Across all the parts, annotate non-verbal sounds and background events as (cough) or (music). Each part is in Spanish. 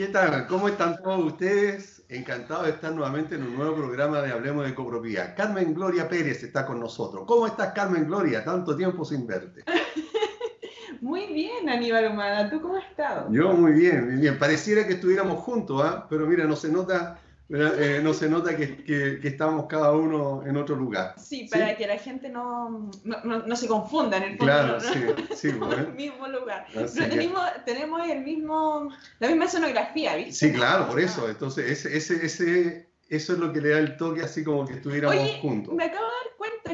¿Qué tal? ¿Cómo están todos ustedes? Encantado de estar nuevamente en un nuevo programa de Hablemos de Copropiedad. Carmen Gloria Pérez está con nosotros. ¿Cómo estás, Carmen Gloria? Tanto tiempo sin verte. (laughs) Muy bien, Aníbal Humada. ¿Tú cómo has estado? Yo muy bien, muy bien. Pareciera que estuviéramos juntos, ¿ah? pero mira, no se nota eh, no se nota que, estamos cada uno en otro lugar. Sí, para que la gente no, no, se confunda en el fondo. Claro, sí, sí. (laughs) en el mismo lugar. Pero tenemos, tenemos el mismo, la misma sonografía, ¿viste? Sí, claro, por eso. Entonces, ese, ese, ese, eso es lo que le da el toque así como que estuviéramos Oye, juntos. Me acabo de dar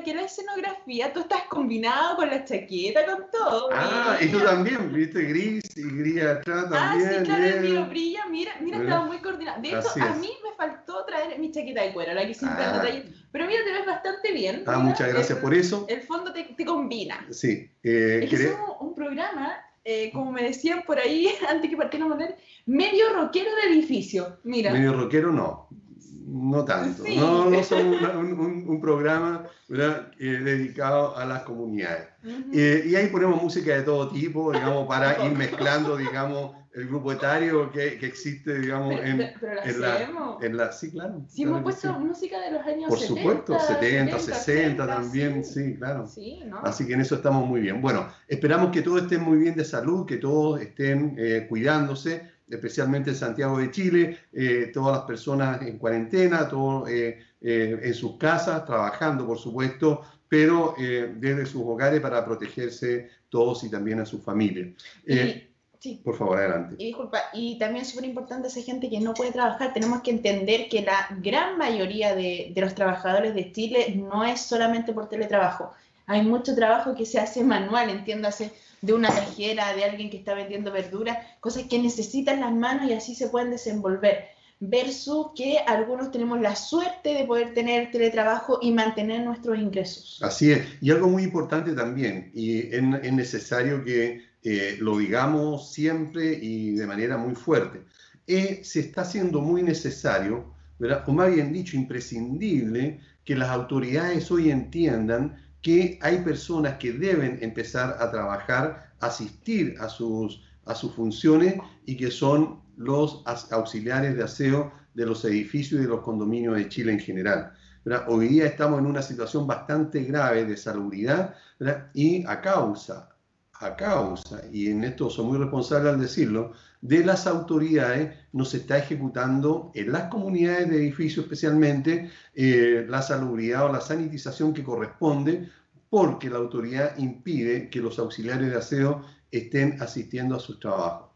que la escenografía, tú estás combinado con la chaqueta, con todo. Ah, y tú también, viste, gris y gris atrás también. Ah, sí, claro, el mío brilla, mira, mira, estaba muy coordinado. De hecho, a mí me faltó traer mi chaqueta de cuero, la que siempre ah. Pero mira, te ves bastante bien. Ah, muchas gracias por eso. El fondo te, te combina. Sí. Eh, es que somos un programa eh, como me decían por ahí, (laughs) antes que partiera a medio rockero de edificio. Mira. Medio rockero no no tanto. No, no somos un, programa dedicado a las comunidades. Eh, y ahí ponemos música de todo tipo, digamos, para ir (laughs) mezclando, digamos, el grupo etario que, que existe, digamos, en, la, en, la, Sí, claro. Sí, hemos puesto música de los años Por supuesto, 70, 60 también, sí, claro. Así que en eso estamos muy bien. Bueno, esperamos que todos estén muy bien de salud, que todos estén eh, cuidándose especialmente en Santiago de Chile, eh, todas las personas en cuarentena, todos eh, eh, en sus casas, trabajando, por supuesto, pero desde sus hogares para protegerse todos y también a su familia. Sí. Por favor, adelante. Y disculpa, y también es súper importante esa gente que no puede trabajar. Tenemos que entender que la gran mayoría de, de, los trabajadores de Chile no es solamente por teletrabajo. Hay mucho trabajo que se hace manual, entiéndase, de una cajera, de alguien que está vendiendo verduras, cosas que necesitan las manos y así se pueden desenvolver. Versus que algunos tenemos la suerte de poder tener teletrabajo y mantener nuestros ingresos. Así es. Y algo muy importante también, y es, necesario que eh, lo digamos siempre y de manera muy fuerte, eh, se está haciendo muy necesario, ¿verdad? o más bien dicho, imprescindible, que las autoridades hoy entiendan que hay personas que deben empezar a trabajar, asistir a sus, a sus funciones y que son los auxiliares de aseo de los edificios y de los condominios de Chile en general. Hoy día estamos en una situación bastante grave de salubridad y a causa, a causa, y en esto soy muy responsable al decirlo, de las autoridades no se está ejecutando en las comunidades de edificios especialmente eh, la salubridad o la sanitización que corresponde porque la autoridad impide que los auxiliares de aseo estén asistiendo a sus trabajos.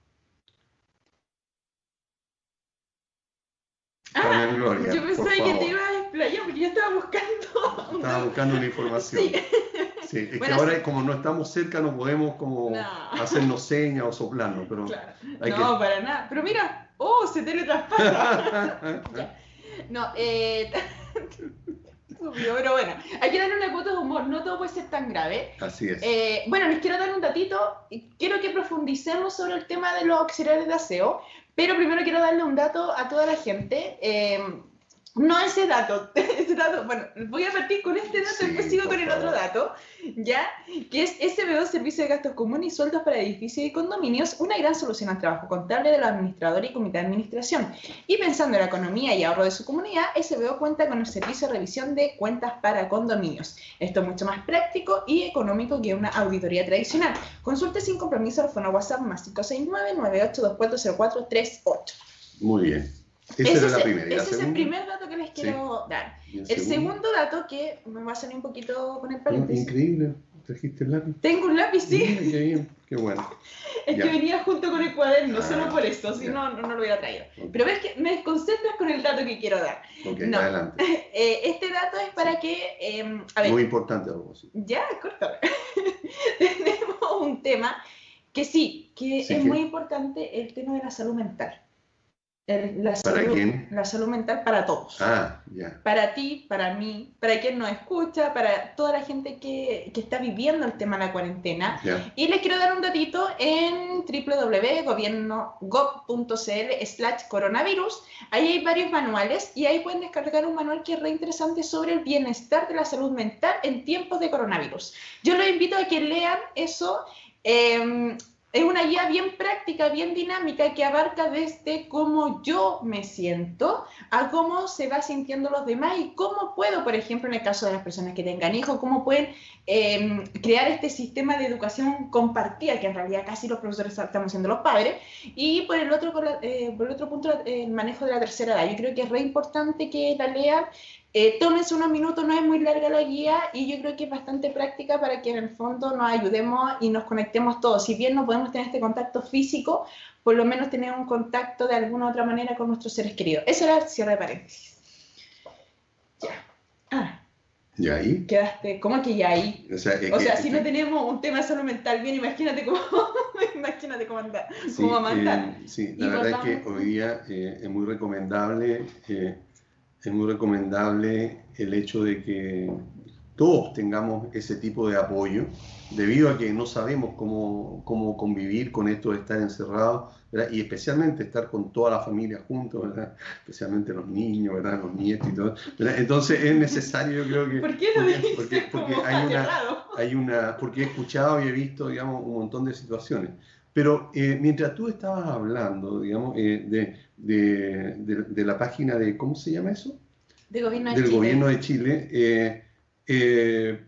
Ah, yo pensaba que te iba a explayar porque yo estaba buscando. Estaba buscando una información. Sí. Sí, es que ahora como no estamos cerca no podemos como hacernos señas o soplarnos, pero no, para nada. Pero mira, oh, se teletraspasa. (laughs) no, eh, (laughs) pero bueno, hay que darle una cuota de humor, no todo puede ser tan grave. Así es. Eh, bueno, les quiero dar un datito, quiero que profundicemos sobre el tema de los auxiliares de aseo, pero primero quiero darle un dato a toda la gente. Eh, no ese dato, (laughs) ese dato, bueno, voy a partir con este dato, y después sigo con el otro dato, ¿ya? Que es SBO, Servicio de Gastos Comunes y Sueldos para Edificios y Condominios, una gran solución al trabajo contable de los administradores y comité de administración. Y pensando en la economía y ahorro de su comunidad, SBO cuenta con el servicio de revisión de cuentas para condominios. Esto es mucho más práctico y económico que una auditoría tradicional. Consulte sin compromiso al fono WhatsApp más 569 98240438. Muy bien. Ese, es, el primer dato que les quiero dar. El, segundo? dato que me va a salir un poquito con el paréntesis. Increíble. ¿Trajiste el lápiz? Tengo un lápiz, sí. qué bien, qué bueno. (laughs) es que venía junto con el cuaderno, ah, solo por esto, si no, no, lo hubiera traído. Pero ves que me desconcentras con el dato que quiero dar. no. adelante. (laughs) Eh, este dato es para que. Eh, a ver, Muy importante algo así. Ya, córtame. (laughs) Tenemos un tema que sí, que es muy importante, el tema de la salud mental la ¿Para salud, quién? La salud mental para todos. Ah, ya. Para ti, para mí, para quien nos escucha, para toda la gente que, que está viviendo el tema de la cuarentena. Y les quiero dar un datito en www.gobierno.gov.cl slash coronavirus. Ahí hay varios manuales y ahí pueden descargar un manual que es re interesante sobre el bienestar de la salud mental en tiempos de coronavirus. Yo los invito a que lean eso. Eh, es una guía bien práctica, bien dinámica, que abarca desde cómo yo me siento a cómo se va sintiendo los demás y cómo puedo, por ejemplo, en el caso de las personas que tengan hijos, cómo pueden em, crear este sistema de educación compartida, que en realidad casi los profesores estamos siendo los padres. Y por el otro, eh, por el otro punto, el manejo de la tercera edad. Yo creo que es re importante que la lean eh, tómense unos minutos, no es muy larga la guía y yo creo que es bastante práctica para que en el fondo nos ayudemos y nos conectemos todos. Si bien no podemos tener este contacto físico, por lo menos tener un contacto de alguna u otra manera con nuestros seres queridos. Eso era el cierre de paréntesis. Ya. Ah. ¿Ya ahí? Quedaste, ¿cómo que ya ahí? O sea, si no tenemos un tema de salud mental bien, imagínate cómo, (laughs) imagínate cómo, anda, sí, cómo eh, sí, la verdad es que hoy día eh, es muy recomendable eh, es muy recomendable el hecho de que todos tengamos ese tipo de apoyo, debido a que no sabemos cómo, cómo convivir con esto de estar encerrados, y especialmente estar con toda la familia juntos, ¿verdad? especialmente los niños, ¿verdad? los nietos y todo. Entonces es necesario, yo creo que... ¿Por qué no porque, porque, hay, una, hay una... Porque he escuchado y he visto, digamos, un montón de situaciones. Pero eh, mientras tú estabas hablando, digamos, eh, de, de, de, la página de, ¿cómo se llama eso? De gobierno de del Chile. gobierno de Chile, eh, eh,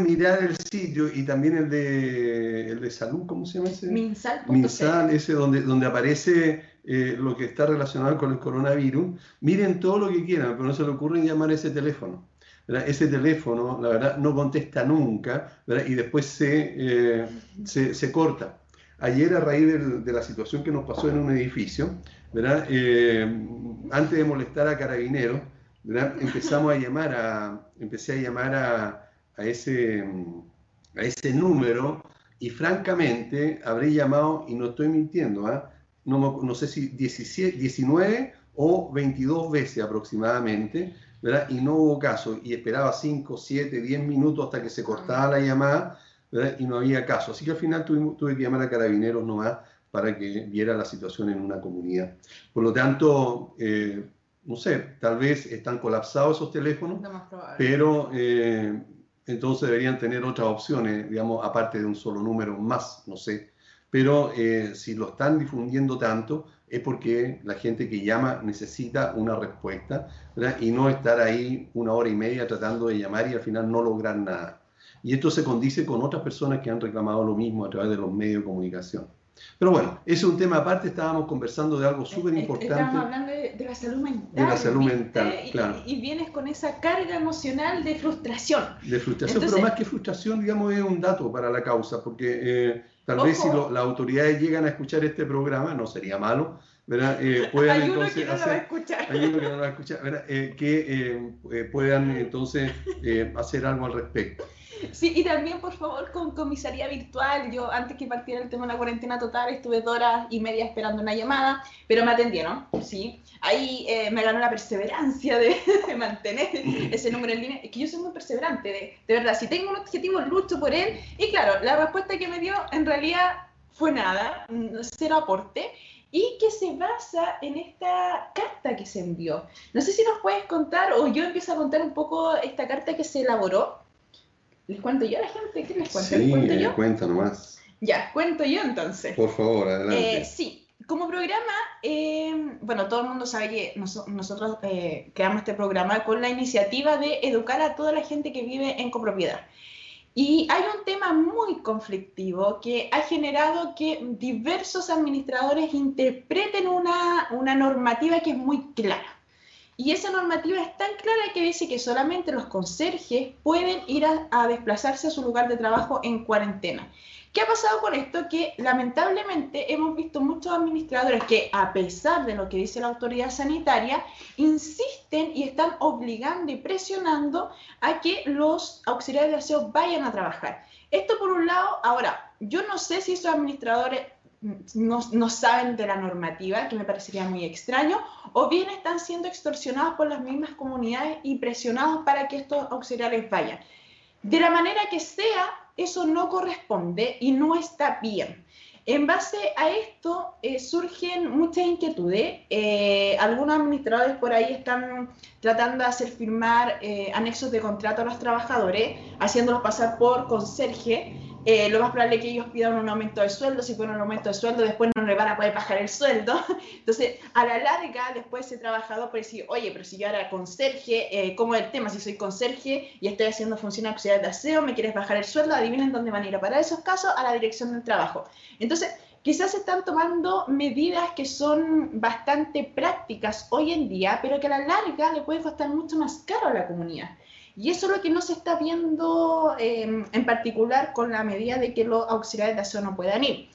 mirar el sitio y también el de, el de salud, ¿cómo se llama ese? Minsal. Minsal, ese donde, donde aparece lo que está relacionado con el coronavirus. Miren todo lo que quieran, pero no se le ocurre llamar ese teléfono. Ese teléfono, la verdad, no contesta nunca y después se, se, se corta. Ayer, a raíz de, la situación que nos pasó en un edificio, ¿verdad? Eh, antes de molestar a carabineros, ¿verdad? empezamos a llamar a, empecé a llamar a, a, ese, a ese número y francamente habré llamado, y no estoy mintiendo, ¿ah? no, no, sé si 17, 19 o 22 veces aproximadamente, ¿verdad? y no hubo caso, y esperaba 5, 7, 10 minutos hasta que se cortaba la llamada y no había caso. Así que al final tuve, que llamar a carabineros nomás para que viera la situación en una comunidad. Por lo tanto, eh, no sé, tal vez están colapsados esos teléfonos, pero eh, entonces deberían tener otras opciones, digamos, aparte de un solo número más, no sé. Pero eh, si lo están difundiendo tanto, es porque la gente que llama necesita una respuesta y no estar ahí una hora y media tratando de llamar y al final no lograr nada. Y esto se condice con otras personas que han reclamado lo mismo a través de los medios de comunicación. Pero bueno, ese es un tema aparte, estábamos conversando de algo súper importante. Estábamos hablando de, la salud mental. De la salud mental, claro. Y, vienes con esa carga emocional de frustración. De frustración, pero más que frustración, digamos, es un dato para la causa, porque eh, tal vez si las autoridades llegan a escuchar este programa, no sería malo, ¿verdad? Eh, (laughs) puedan hay entonces que no hacer, lo va a escuchar. Hay uno que no lo va a escuchar, ¿verdad? Eh, que puedan (laughs) entonces hacer algo al respecto. Sí, y también, por favor, con comisaría virtual. Yo, antes que partiera el tema de la cuarentena total, estuve dos horas y media esperando una llamada, pero me atendieron, sí. Ahí eh, me ganó la perseverancia de, (laughs) mantener ese número en línea. Es que yo soy muy perseverante, de, de verdad. Si tengo un objetivo, lucho por él. Y claro, la respuesta que me dio en realidad fue nada, cero aporte y que se basa en esta carta que se envió. No sé si nos puedes contar, o yo empiezo a contar un poco esta carta que se elaboró ¿Les cuento yo a la gente? ¿Qué les cuento? Sí, cuento yo? cuenta nomás. Ya, cuento yo entonces. Por favor, adelante. Eh, sí, como programa, eh, bueno, todo el mundo sabe que nosotros eh, creamos este programa con la iniciativa de educar a toda la gente que vive en copropiedad. Y hay un tema muy conflictivo que ha generado que diversos administradores interpreten una, una normativa que es muy clara. Y esa normativa es tan clara que dice que solamente los conserjes pueden ir a, desplazarse a su lugar de trabajo en cuarentena. ¿Qué ha pasado con esto? Que lamentablemente hemos visto muchos administradores que, a pesar de lo que dice la autoridad sanitaria, insisten y están obligando y presionando a que los auxiliares de aseo vayan a trabajar. Esto por un lado, ahora, yo no sé si esos administradores no, saben de la normativa, que me parecería muy extraño, o bien están siendo extorsionados por las mismas comunidades y presionados para que estos auxiliares vayan. De la manera que sea, eso no corresponde y no está bien. En base a esto eh, surgen muchas inquietudes. Eh, algunos administradores por ahí están tratando de hacer firmar eh, anexos de contrato a los trabajadores, haciéndolos pasar por conserje, eh, lo más probable es que ellos pidan un aumento de sueldo, si piden un aumento de sueldo, después no le van a poder bajar el sueldo. (laughs) Entonces, a la larga, después ese trabajador puede decir, oye, pero si yo ahora conserje, eh, ¿cómo es el tema? Si soy conserje y estoy haciendo funciones auxiliares de aseo, ¿me quieres bajar el sueldo? Adivinen dónde van a ir a parar esos casos, a la dirección del trabajo. Entonces, quizás están tomando medidas que son bastante prácticas hoy en día, pero que a la larga le puede costar mucho más caro a la comunidad. Y eso es lo que no se está viendo em, en particular con la medida de que los auxiliares de aseo no puedan ir.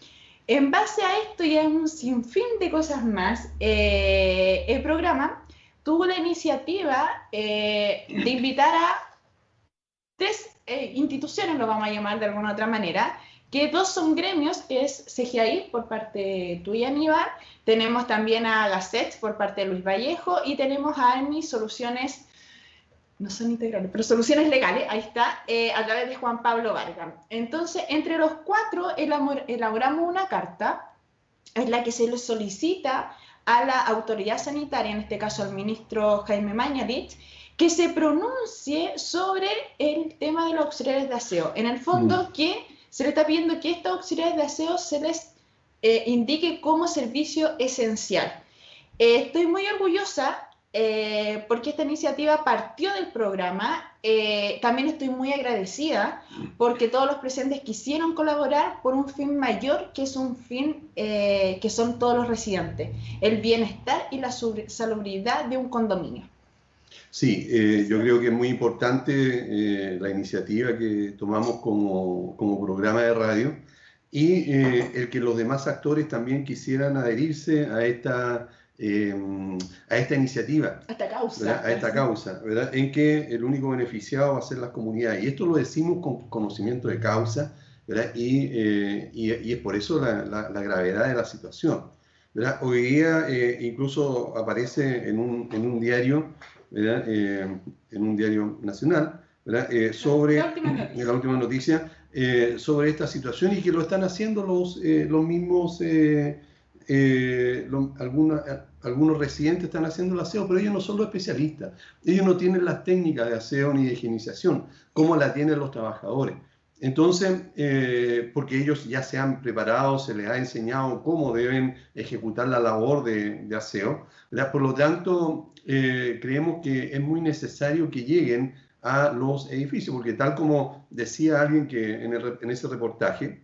En base a esto y a un sinfín de cosas más, eh, el programa tuvo la iniciativa eh, de invitar a tres eh, instituciones, lo vamos a llamar de alguna otra manera, que dos son gremios, que es CGI por parte tuya, Aníbal, tenemos también a Gasset por parte de Luis Vallejo y tenemos a ARMI Soluciones no son integrales, pero soluciones legales, ahí está, eh, a través de Juan Pablo Vargas. Entonces, entre los cuatro elaboramos una carta en la que se le solicita a la autoridad sanitaria, en este caso al ministro Jaime Mañalich, que se pronuncie sobre el tema de los auxiliares de aseo. En el fondo, mm. que se le está pidiendo que estos auxiliares de aseo se les eh, indique como servicio esencial. Eh, estoy muy orgullosa eh, porque esta iniciativa partió del programa. Eh, también estoy muy agradecida porque todos los presentes quisieron colaborar por un fin mayor, que es un fin eh, que son todos los residentes, el bienestar y la salubridad de un condominio. Sí, yo creo que es muy importante la iniciativa que tomamos como, como programa de radio y el que los demás actores también quisieran adherirse a esta Em, a esta iniciativa, a esta causa, a esta causa ¿verdad? en que el único beneficiado va a ser las comunidades. Y esto lo decimos con conocimiento de causa, ¿verdad? Y, eh, y, es por eso la, la, gravedad de la situación. ¿verdad? Hoy día eh, incluso aparece en un, en un diario, ¿verdad? Eh, en un diario nacional, ¿verdad? sobre la última noticia, la última noticia sobre esta situación y que lo están haciendo los, los mismos eh, algunos residentes están haciendo el aseo, pero ellos no son los especialistas. Ellos no tienen las técnicas de aseo ni de higienización, como la tienen los trabajadores. Entonces, eh, porque ellos ya se han preparado, se les ha enseñado cómo deben ejecutar la labor de, aseo, por lo tanto, eh, creemos que es muy necesario que lleguen a los edificios, porque tal como decía alguien que en ese reportaje,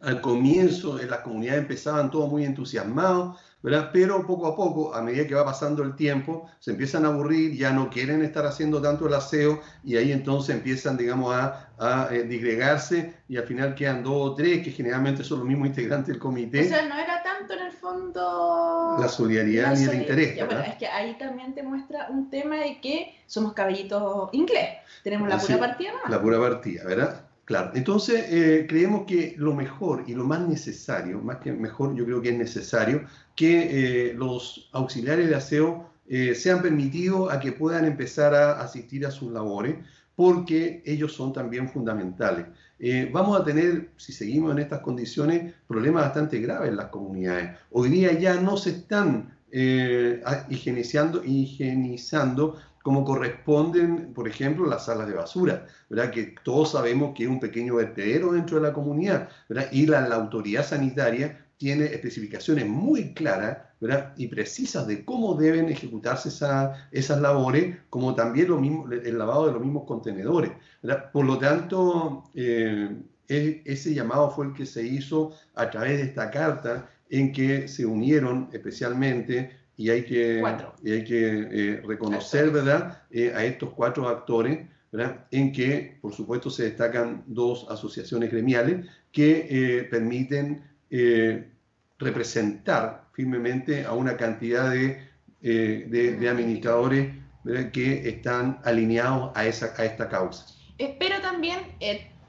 al comienzo en las comunidades empezaban todos muy entusiasmados, ¿verdad? Pero poco a poco, a medida que va pasando el tiempo, se empiezan a aburrir, ya no quieren estar haciendo tanto el aseo y ahí entonces empiezan, digamos, a, a eh, disgregarse y al final quedan dos o tres que generalmente son los mismos integrantes del comité. O sea, no era tanto en el fondo... La solidaridad ni el interés. bueno, es que ahí también te muestra un tema de que somos caballitos inglés. Tenemos la pura partida ¿no? La pura partida, ¿verdad? Claro, entonces eh, creemos que lo mejor y lo más necesario, más que mejor, yo creo que es necesario que eh, los auxiliares de aseo eh, sean permitidos a que puedan empezar a asistir a sus labores, porque ellos son también fundamentales. vamos a tener, si seguimos en estas condiciones, problemas bastante graves en las comunidades. Hoy día ya no se están higienizando, higienizando como corresponden, por ejemplo, las salas de basura, ¿verdad? Que todos sabemos que es un pequeño vertedero dentro de la comunidad, ¿verdad? Y la, autoridad sanitaria tiene especificaciones muy claras ¿verdad? y precisas de cómo deben ejecutarse esas labores, como también lo mismo, el lavado de los mismos contenedores. ¿verdad? Por lo tanto, eh, ese llamado fue el que se hizo a través de esta carta en que se unieron especialmente y hay que, y hay que eh, reconocer, ¿verdad?, eh, a estos cuatro actores, ¿verdad?, en que, por supuesto, se destacan dos asociaciones gremiales que eh, permiten representar firmemente a una cantidad de, de, administradores que están alineados a, esa, a esta causa. Pero también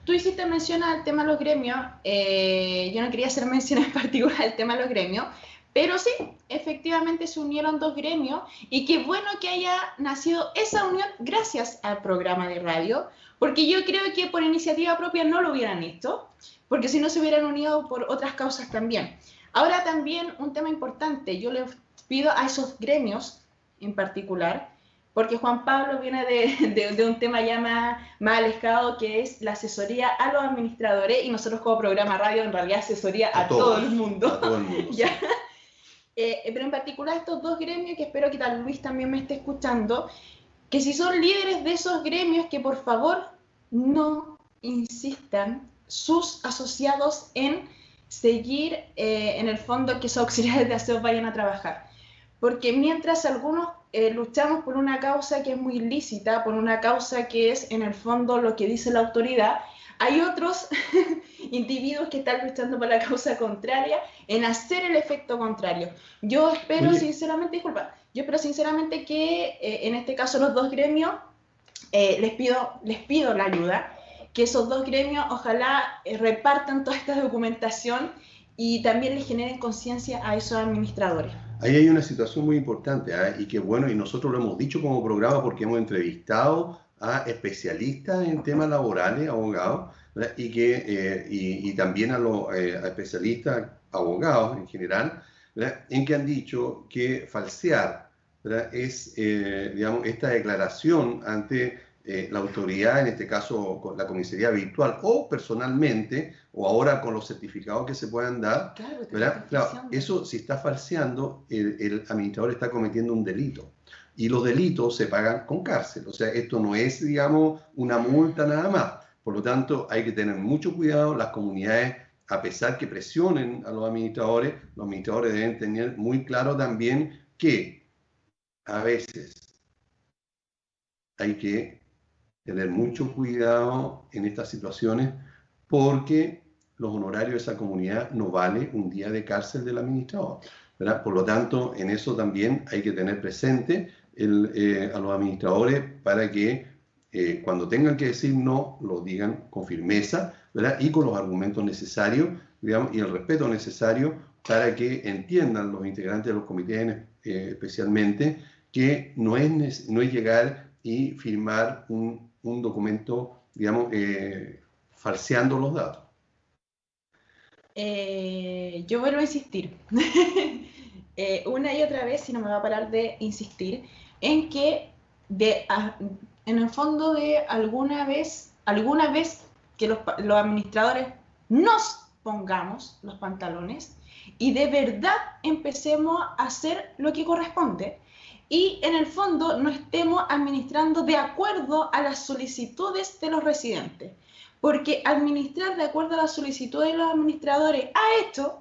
Tú hiciste mención al tema de los gremios, yo no quería hacer mención en particular al tema de los gremios, pero sí, efectivamente se unieron dos gremios y qué bueno que haya nacido esa unión gracias al programa de radio, porque yo creo que por iniciativa propia no lo hubieran hecho, porque si no se hubieran unido por otras causas también. Ahora también un tema importante, yo les pido a esos gremios en particular porque Juan Pablo viene de, un tema ya más, más, alejado que es la asesoría a los administradores y nosotros como programa radio en realidad asesoría a, todo el mundo. A todo el mundo. (laughs) Eh, pero en particular estos dos gremios que espero que tal Luis también me esté escuchando, que si son líderes de esos gremios que por favor no insistan sus asociados en seguir eh, en el fondo que esos auxiliares de aseo vayan a trabajar. Porque mientras algunos eh, luchamos por una causa que es muy lícita, por una causa que es en el fondo lo que dice la autoridad, hay otros (laughs) individuos que están luchando por la causa contraria en hacer el efecto contrario. Yo espero sinceramente, disculpa, yo espero sinceramente que eh, en este caso los dos gremios les, pido, les pido la ayuda que esos dos gremios ojalá eh, repartan toda esta documentación y también le generen conciencia a esos administradores. Ahí hay una situación muy importante ¿eh? y que bueno, y nosotros lo hemos dicho como programa porque hemos entrevistado a especialistas en temas laborales, abogados, y, que, eh, y, también a los especialistas abogados en general, en que han dicho que falsear es, digamos, esta declaración ante eh, la autoridad, en este caso con la comisaría virtual o personalmente, o ahora con los certificados que se puedan dar, claro, eso si está falseando, el, administrador está cometiendo un delito. Y los delitos se pagan con cárcel. O sea, esto no es, digamos, una multa nada más. Por lo tanto, hay que tener mucho cuidado. Las comunidades, a pesar que presionen a los administradores, los administradores deben tener muy claro también que a veces hay que tener mucho cuidado en estas situaciones porque los honorarios de esa comunidad no vale un día de cárcel del administrador. Por lo tanto, en eso también hay que tener presente eh, a los administradores para que eh, cuando tengan que decir no, lo digan con firmeza y con los argumentos necesarios y el respeto necesario para que entiendan los integrantes de los comités eh, especialmente que no es, no es llegar y firmar un un documento, digamos, eh, falseando los datos. Eh, yo vuelvo a insistir, (laughs) eh, una y otra vez, si no me va a parar de insistir, en que de, en el fondo de alguna vez, alguna vez que los, los administradores nos pongamos los pantalones y de verdad empecemos a hacer lo que corresponde y en el fondo no estemos administrando de acuerdo a las solicitudes de los residentes. Porque administrar de acuerdo a las solicitudes de los administradores ha hecho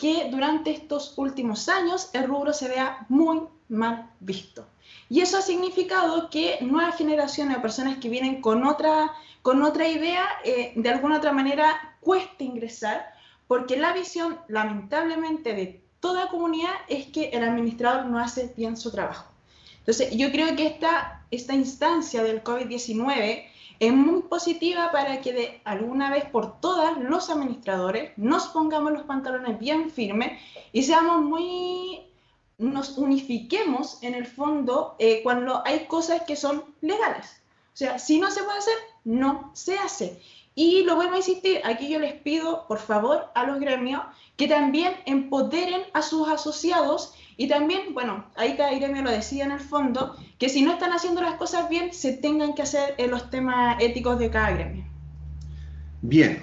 que durante estos últimos años el rubro se vea muy mal visto. Y eso ha significado que nuevas generaciones de personas que vienen con otra, con otra idea, eh, de alguna otra manera cuesta ingresar, porque la visión, lamentablemente, de toda comunidad es que el administrador no hace bien su trabajo. Entonces, yo creo que esta, esta instancia del COVID-19 es muy positiva para que de alguna vez por todas los administradores nos pongamos los pantalones bien firmes y seamos muy, nos unifiquemos en el fondo eh, cuando hay cosas que son legales. O sea, si no se puede hacer, no se hace. Y lo vuelvo a insistir, aquí yo les pido, por favor, a los gremios que también empoderen a sus asociados y también, bueno, ahí cada gremio lo decía en el fondo, que si no están haciendo las cosas bien, se tengan que hacer en los temas éticos de cada gremio. Bien,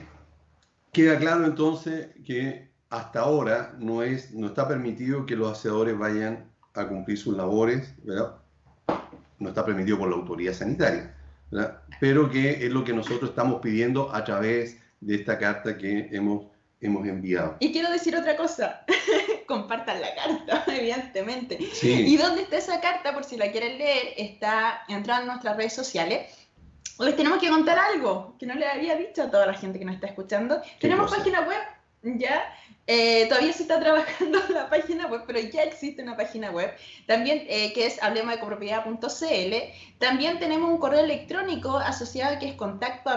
queda claro entonces que hasta ahora no, es, no está permitido que los aseadores vayan a cumplir sus labores, ¿verdad? No está permitido por la autoridad sanitaria pero que es lo que nosotros estamos pidiendo a través de esta carta que hemos, hemos enviado. Y quiero decir otra cosa, (laughs) compartan la carta, (laughs) evidentemente. ¿Y dónde está esa carta? Por si la quieren leer, está entrando en nuestras redes sociales. Les tenemos que contar algo que no le había dicho a toda la gente que nos está escuchando. Tenemos página web, ya, eh, todavía se está (laughs) trabajando la página web, pero ya existe una página web, también eh, que es hablemosdecopropiedad.cl. También tenemos un correo electrónico asociado que es contacto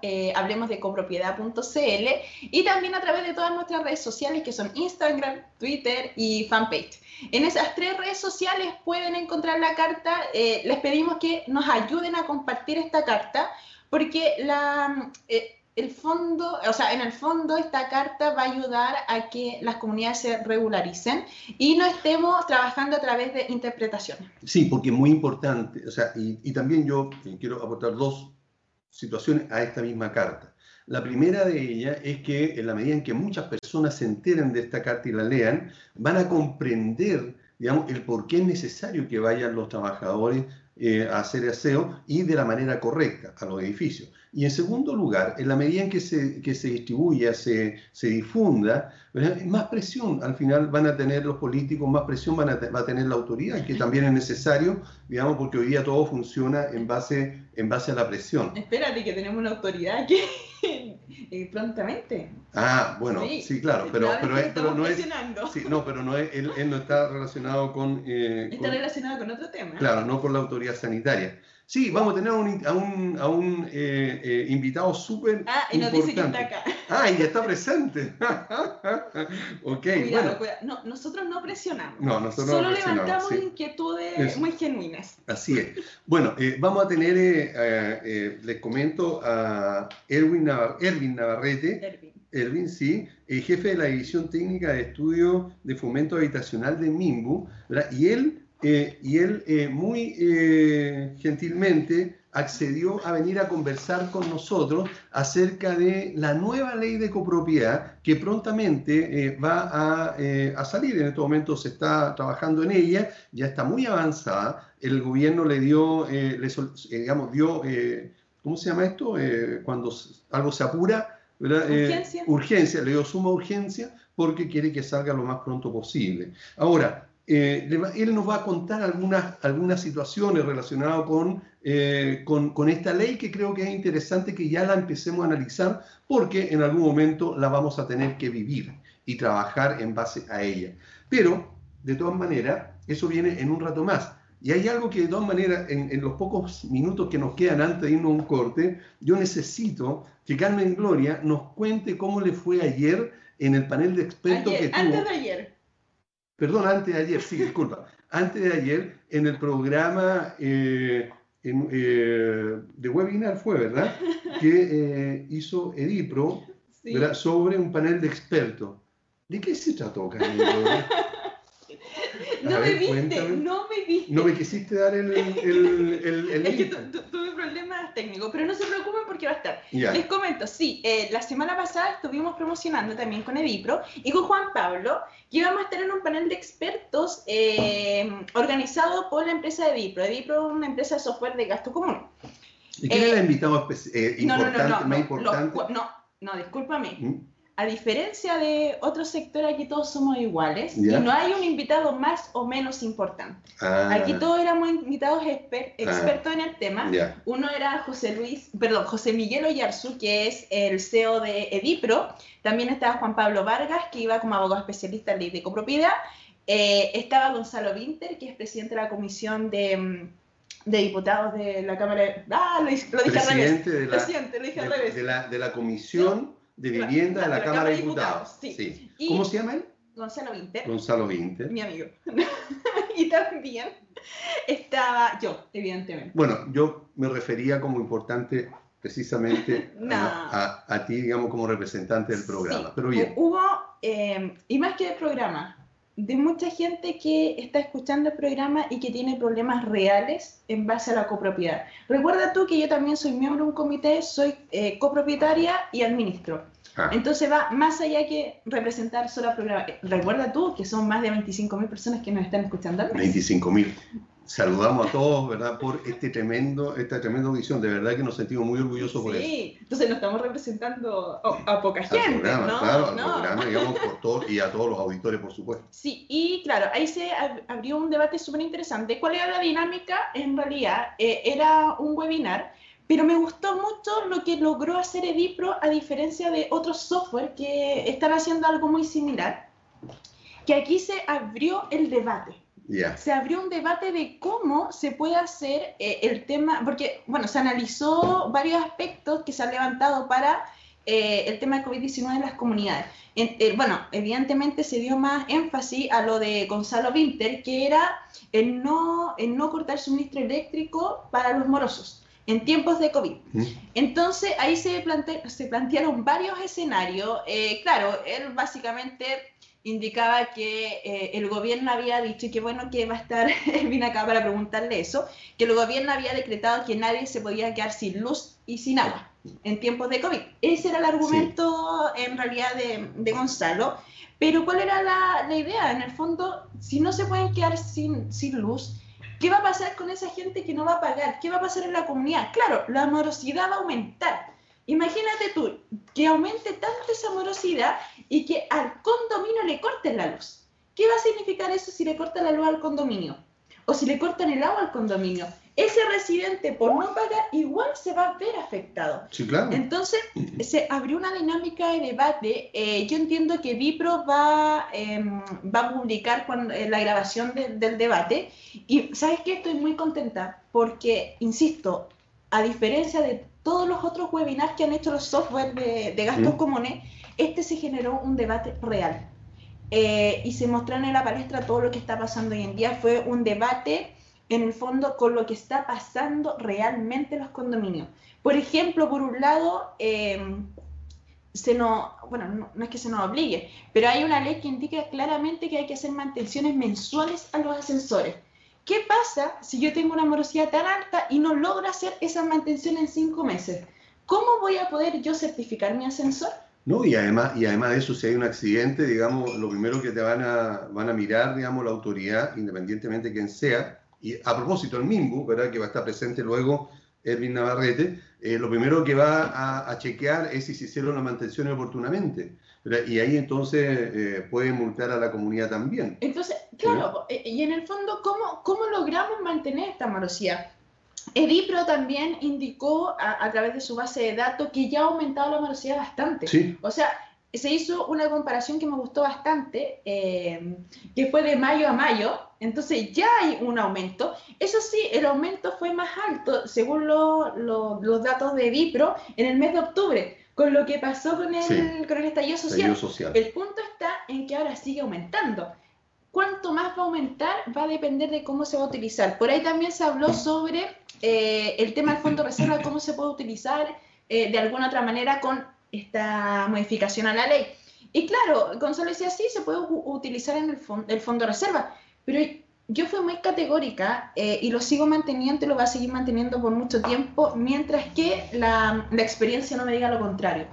eh, hablemosdecopropiedad.cl y también a través de todas nuestras redes sociales que son Instagram, Twitter y fanpage. En esas tres redes sociales pueden encontrar la carta. les pedimos que nos ayuden a compartir esta carta porque la el fondo, o sea, en el fondo esta carta va a ayudar a que las comunidades se regularicen y no estemos trabajando a través de interpretaciones. Sí, porque es muy importante, o sea, y, y también yo quiero aportar dos situaciones a esta misma carta. La primera de ellas es que en la medida en que muchas personas se enteren de esta carta y la lean, van a comprender, digamos, el por qué es necesario que vayan los trabajadores eh, hacer aseo y de la manera correcta a los edificios. Y en segundo lugar, en la medida en que se, que se distribuya, se, se difunda, más presión al final van a tener los políticos, más presión van a va a tener la autoridad, que también es necesario, digamos, porque hoy día todo funciona en base, en base a la presión. Espérate, que tenemos una autoridad que (laughs) eh, prontamente. Ah, bueno, sí, claro, pero, pero, es, pero no es. Sí, no, pero no es, él, él no está relacionado con. Eh, está relacionado con otro tema. Claro, no con la autoridad sanitaria. Sí, vamos a tener a un, a un, a un eh, eh, invitado súper Ah, y nos dice que está acá. (laughs) Ah, y ya está presente. (laughs) ok, cuidado, cuidado. No, nosotros no presionamos. No, nosotros Solo no presionamos, levantamos inquietudes Eso. muy genuinas. Así es. Bueno, eh, vamos a tener, les comento, a Erwin, Navar Erwin Navarrete. Erwin. Erwin, sí, el jefe de la División Técnica de Estudio de Fomento Habitacional de MIMBU, ¿verdad? y él eh, y él eh, muy eh, gentilmente accedió a venir a conversar con nosotros acerca de la nueva ley de copropiedad que prontamente va a, a, salir. En estos momentos se está trabajando en ella, ya está muy avanzada. El gobierno le dio, le, digamos, dio, ¿cómo se llama esto? cuando algo se apura. Urgencia. urgencia, le dio suma urgencia porque quiere que salga lo más pronto posible. Ahora, eh, él nos va a contar algunas, algunas situaciones relacionadas con, eh, con, con, esta ley que creo que es interesante que ya la empecemos a analizar porque en algún momento la vamos a tener que vivir y trabajar en base a ella. Pero, de todas maneras, eso viene en un rato más. Y hay algo que de todas maneras, en, en, los pocos minutos que nos quedan antes de irnos a un corte, yo necesito que Carmen Gloria nos cuente cómo le fue ayer en el panel de expertos ayer, que tuvo. Antes de ayer perdón, antes de ayer, sí, disculpa, (laughs) antes de ayer en el programa eh, en, eh, de webinar fue, ¿verdad? Que eh, hizo Edipro sí. sobre un panel de expertos. ¿De qué se trató, Carmen? No ver, me viste, cuéntame. no me viste. No me quisiste dar el, el, el, el (laughs) Es que tuve problemas técnicos, pero no se preocupen porque va a estar. Yeah. Les comento, sí, eh, la semana pasada estuvimos promocionando también con Edipro y con Juan Pablo, que íbamos a estar en un panel de expertos eh, organizado por la empresa Edipro. Edipro es una empresa de software de gasto común. ¿Y quién eh, era el invitado eh, importante, no, no, no, no, más importante? Lo, no, no, discúlpame. ¿Mm? A diferencia de otros sectores, aquí todos somos iguales ¿Ya? y no hay un invitado más o menos importante. Ah. Aquí todos éramos invitados exper expertos ah. en el tema. ¿Ya? Uno era José Luis, perdón, José Miguel Oyarzu, que es el CEO de Edipro. También estaba Juan Pablo Vargas, que iba como abogado especialista en ley de copropiedad. Eh, estaba Gonzalo Winter, que es presidente de la comisión de de diputados de la Cámara de... Ah, lo, lo dije al revés. De la, Presidente, lo dije al revés. De la, de la comisión de vivienda de la, de la Cámara de Diputados. Sí. sí. ¿Cómo se llama él? Gonzalo Winter. Gonzalo Winter. Mi amigo. (laughs) y también estaba yo, evidentemente. Bueno, yo me refería como importante precisamente (laughs) no. a, a, a, ti, digamos, como representante del programa. Sí. Pero bien. Hubo, eh, y más que del programa, de mucha gente que está escuchando el programa y que tiene problemas reales en base a la copropiedad. Recuerda tú que yo también soy miembro de un comité, soy eh, copropietaria y administro. Ah. Entonces va más allá que representar solo al programa. Recuerda tú que son más de 25.000 personas que nos están escuchando. 25.000. Saludamos a todos, ¿verdad? Por este tremendo, esta tremenda audición. De verdad que nos sentimos muy orgullosos sí. por eso. Sí, entonces no estamos representando a, poca al gente, programa, ¿no? Claro, no. al programa, digamos, por todo, y a todos los auditores, por supuesto. Sí, y claro, ahí se abrió un debate súper interesante. ¿Cuál era la dinámica? En realidad, eh, era un webinar pero me gustó mucho lo que logró hacer Edipro a diferencia de otros software que están haciendo algo muy similar, que aquí se abrió el debate. Yeah. Se abrió un debate de cómo se puede hacer eh, el tema, porque, bueno, se analizó varios aspectos que se han levantado para eh, el tema de COVID-19 en las comunidades. En, eh, bueno, evidentemente se dio más énfasis a lo de Gonzalo Winter, que era el no, el no cortar suministro eléctrico para los morosos en tiempos de COVID. ¿Mm? Entonces ahí se, plante se plantearon varios escenarios. Eh, claro, él básicamente indicaba que eh, el gobierno había dicho, y qué bueno que va a estar, (laughs) vine acá para preguntarle eso, que el gobierno había decretado que nadie se podía quedar sin luz y sin agua en tiempos de COVID. Ese era el argumento en realidad de, de, Gonzalo. Pero ¿cuál era la, la, idea? En el fondo, si no se pueden quedar sin, sin luz, ¿qué va a pasar con esa gente que no va a pagar? ¿Qué va a pasar en la comunidad? Claro, la morosidad va a aumentar. Imagínate tú que aumente tanto esa morosidad y que al condominio le corten la luz. ¿Qué va a significar eso si le cortan la luz al condominio? O si le cortan el agua al condominio. Ese residente, por no pagar, igual se va a ver afectado. Sí, claro. Entonces, se abrió una dinámica de debate. Eh, yo entiendo que Vipro va, eh, va a publicar cuando, eh, la grabación de, del debate. Y, ¿sabes qué? Estoy muy contenta porque, insisto, a diferencia de todos los otros webinars que han hecho los software de, de gastos mm. comunes, este se generó un debate real. Eh, y se mostró en la palestra todo lo que está pasando hoy en día. Fue un debate, en el fondo, con lo que está pasando realmente en los condominios. Por ejemplo, por un lado, eh, se nos, bueno, no, no, es que se nos obligue, pero hay una ley que indica claramente que hay que hacer mantenciones mensuales a los ascensores. ¿Qué pasa si yo tengo una morosidad tan alta y no logro hacer esa mantención en cinco meses? ¿Cómo voy a poder yo certificar mi ascensor? No, y además, y además de eso, si hay un accidente, digamos, lo primero que te van a, van a mirar, digamos, la autoridad, independientemente de quién sea, y a propósito, el MIMBU, ¿verdad? Que va a estar presente luego Erwin Navarrete, eh, lo primero que va a, a, chequear es si se hicieron las mantenciones oportunamente. Y ahí entonces eh, puede multar a la comunidad también. Entonces, claro, ¿sí? y en el fondo, ¿cómo, cómo logramos mantener esta morosidad? Edipro también indicó a, a, través de su base de datos que ya ha aumentado la morosidad bastante. Sí. O sea, se hizo una comparación que me gustó bastante, eh, que fue de mayo a mayo, entonces ya hay un aumento. Eso sí, el aumento fue más alto, según lo, lo, los datos de Edipro, en el mes de octubre, con lo que pasó con el, sí. con el estallido, social. estallido social. El punto está en que ahora sigue aumentando cuánto más va a aumentar va a depender de cómo se va a utilizar. Por ahí también se habló sobre eh, el tema del fondo de reserva, cómo se puede utilizar eh, de alguna otra manera con esta modificación a la ley. Y claro, Gonzalo decía, sí, se puede utilizar en el, fond el fondo de reserva, pero yo fui muy categórica eh, y lo sigo manteniendo y lo voy a seguir manteniendo por mucho tiempo, mientras que la, la experiencia no me diga lo contrario.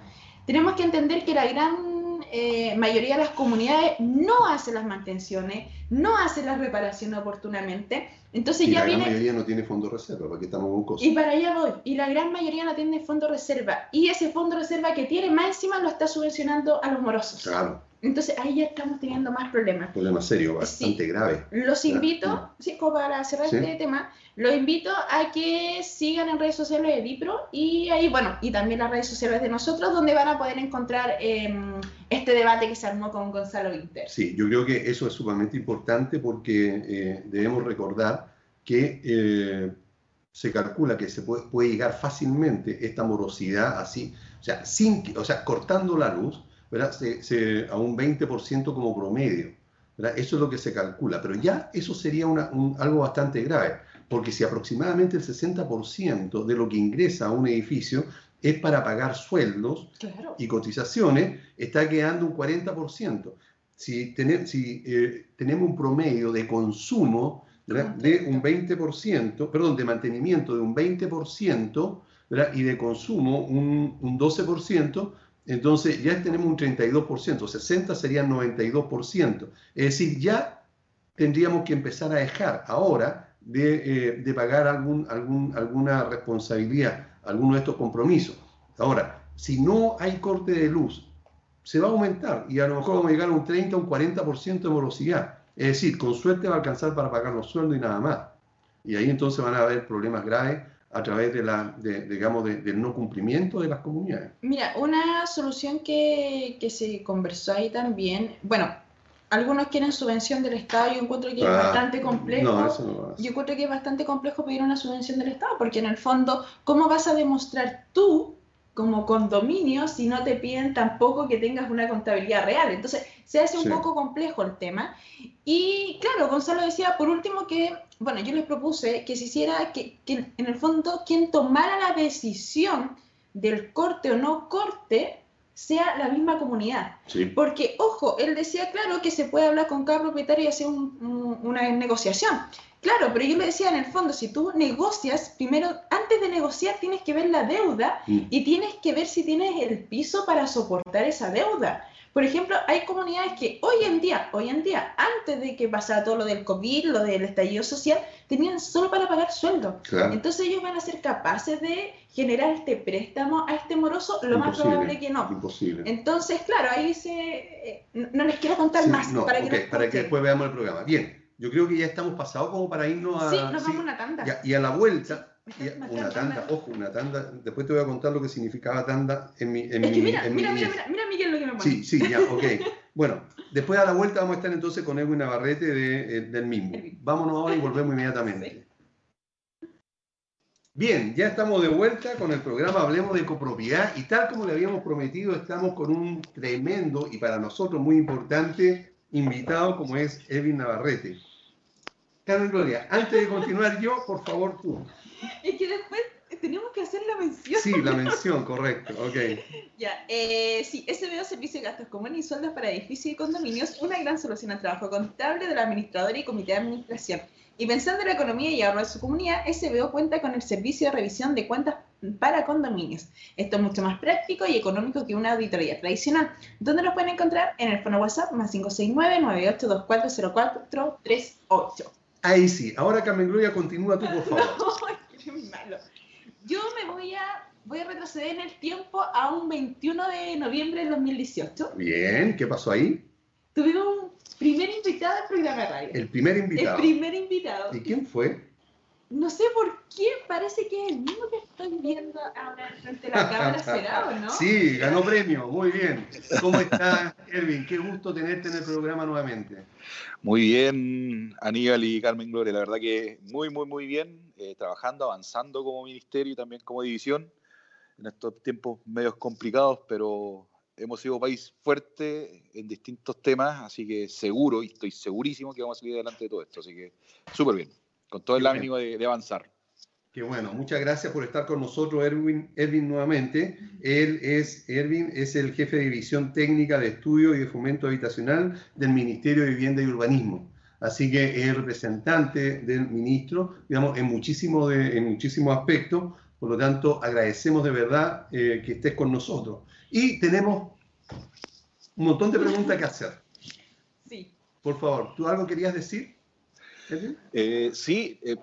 Tenemos que entender que la gran eh, mayoría de las comunidades no hace las mantenciones, no hace las reparaciones oportunamente. Entonces y ya la viene... gran mayoría no tiene fondo reserva, porque estamos con cosas. Y para allá voy. Y la gran mayoría no tiene fondo reserva. Y ese fondo reserva que tiene, más encima lo está subvencionando a los morosos. Claro. Entonces ahí ya estamos teniendo más problemas. Problema serio, bastante Sí. grave. Los invito, Ya. sí, como para cerrar Sí. este tema, los invito a que sigan en redes sociales de Vipro y ahí, bueno, y también las redes sociales de nosotros, donde van a poder encontrar eh, este debate que se armó con Gonzalo Winter. Sí, yo creo que eso es sumamente importante porque eh, debemos recordar que eh, se calcula que se puede, puede, llegar fácilmente esta morosidad así, o sea, sin, o sea cortando la luz, ¿verdad? Se, se, a un 20% como promedio. ¿verdad? Eso es lo que se calcula, pero ya eso sería una, un, algo bastante grave, porque si aproximadamente el 60% de lo que ingresa a un edificio es para pagar sueldos claro. y cotizaciones, está quedando un 40%. Si, ten, si eh, tenemos un promedio de consumo ¿verdad? de un 20%, perdón, de mantenimiento de un 20% ¿verdad? y de consumo un, un 12%, entonces ya tenemos un 32%, 60 serían 92%. Es decir, ya tendríamos que empezar a dejar ahora de, eh, pagar alguna responsabilidad, alguno de estos compromisos. Ahora, si no hay corte de luz, se va a aumentar y a lo mejor vamos a llegar a un 30 o un 40% de morosidad. Es decir, con suerte va a alcanzar para pagar los sueldos y nada más. Y ahí entonces van a haber problemas graves a través de la, de, digamos, de, del no cumplimiento de las comunidades. Mira, una solución que, que se conversó ahí también, bueno, algunos quieren subvención del Estado, yo encuentro que ah, es bastante complejo. No, eso no yo encuentro que es bastante complejo pedir una subvención del Estado, porque en el fondo, ¿cómo vas a demostrar tú como condominio si no te piden tampoco que tengas una contabilidad real. Entonces, se hace un poco complejo el tema. Y claro, Gonzalo decía, por último, que, bueno, yo les propuse que se hiciera, que, que en el fondo, quien tomara la decisión del corte o no corte, sea la misma comunidad. Porque, ojo, él decía, claro, que se puede hablar con cada propietario y hacer una negociación. Claro, pero yo le decía, en el fondo, si tú negocias, primero, antes de negociar, tienes que ver la deuda mm. y tienes que ver si tienes el piso para soportar esa deuda. Por ejemplo, hay comunidades que hoy en día, hoy en día, antes de que pasara todo lo del COVID, lo del estallido social, tenían solo para pagar sueldo. Entonces ellos van a ser capaces de generar este préstamo a este moroso, lo más probable que no. Imposible. Entonces, claro, ahí se... Eh, no les quiero contar más. para, que para que después veamos el programa. Bien, yo creo que ya estamos pasados como para irnos a... Sí, nos vamos a una tanda. Y a, la vuelta, una tanda, ojo, una tanda. Después te voy a contar lo que significaba tanda en mi. En es que mira, mira, mira, mira, mira, Miguel lo que me pone. Sí, sí, ya, ok. bueno, después a la vuelta vamos a estar entonces con Edwin Navarrete de, eh, del mismo. Vámonos ahora y volvemos inmediatamente. Bien, ya estamos de vuelta con el programa Hablemos de Copropiedad y tal como le habíamos prometido, estamos con un tremendo y para nosotros muy importante invitado como es Edwin Navarrete. Carmen Gloria, antes de continuar yo, por favor tú. Es que después tenemos que hacer la mención. Sí, la mención, correcto, ok. (laughs) Ya, eh, sí, SBO Servicio de Gastos Comunes y Sueldos para Edificios y Condominios, una gran solución al trabajo contable del administrador y comité de administración. Y pensando en la economía y ahorro de su comunidad, SBO cuenta con el servicio de revisión de cuentas para condominios. Esto es mucho más práctico y económico que una auditoría tradicional. ¿Dónde los pueden encontrar? En el fono WhatsApp más 569-98240438. Ahí sí. Ahora Carmen Gloria, continúa tú, por favor. (laughs) Yo me voy a, voy a retroceder en el tiempo a un 21 de noviembre del 2018. Bien, ¿qué pasó ahí? Tuvimos un primer invitado al programa de radio. El primer invitado. El primer invitado. ¿Y quién fue? No sé por qué, parece que es el mismo que estoy viendo ahora frente a la cámara, ¿será o no? Sí, ganó premio, muy bien. ¿Cómo está, Erwin? Qué gusto tenerte en el programa nuevamente. Muy bien, Aníbal y Carmen Gloria, la verdad que muy, muy, muy bien, eh, trabajando, avanzando como ministerio y también como división en estos tiempos medios complicados, pero hemos sido país fuerte en distintos temas, así que seguro, y estoy segurísimo que vamos a seguir adelante de todo esto, así que súper bien con todo el ánimo de, avanzar. Qué bueno, muchas gracias por estar con nosotros, Erwin, Erwin nuevamente. Él es, Erwin es el jefe de división técnica de estudio y de fomento habitacional del Ministerio de Vivienda y Urbanismo. Así que es el representante del ministro, digamos, en muchísimos en muchísimo aspectos. Por lo tanto, agradecemos de verdad eh, que estés con nosotros. Y tenemos un montón de preguntas que hacer. Sí. Por favor, ¿tú algo querías decir? Eh, sí, eh,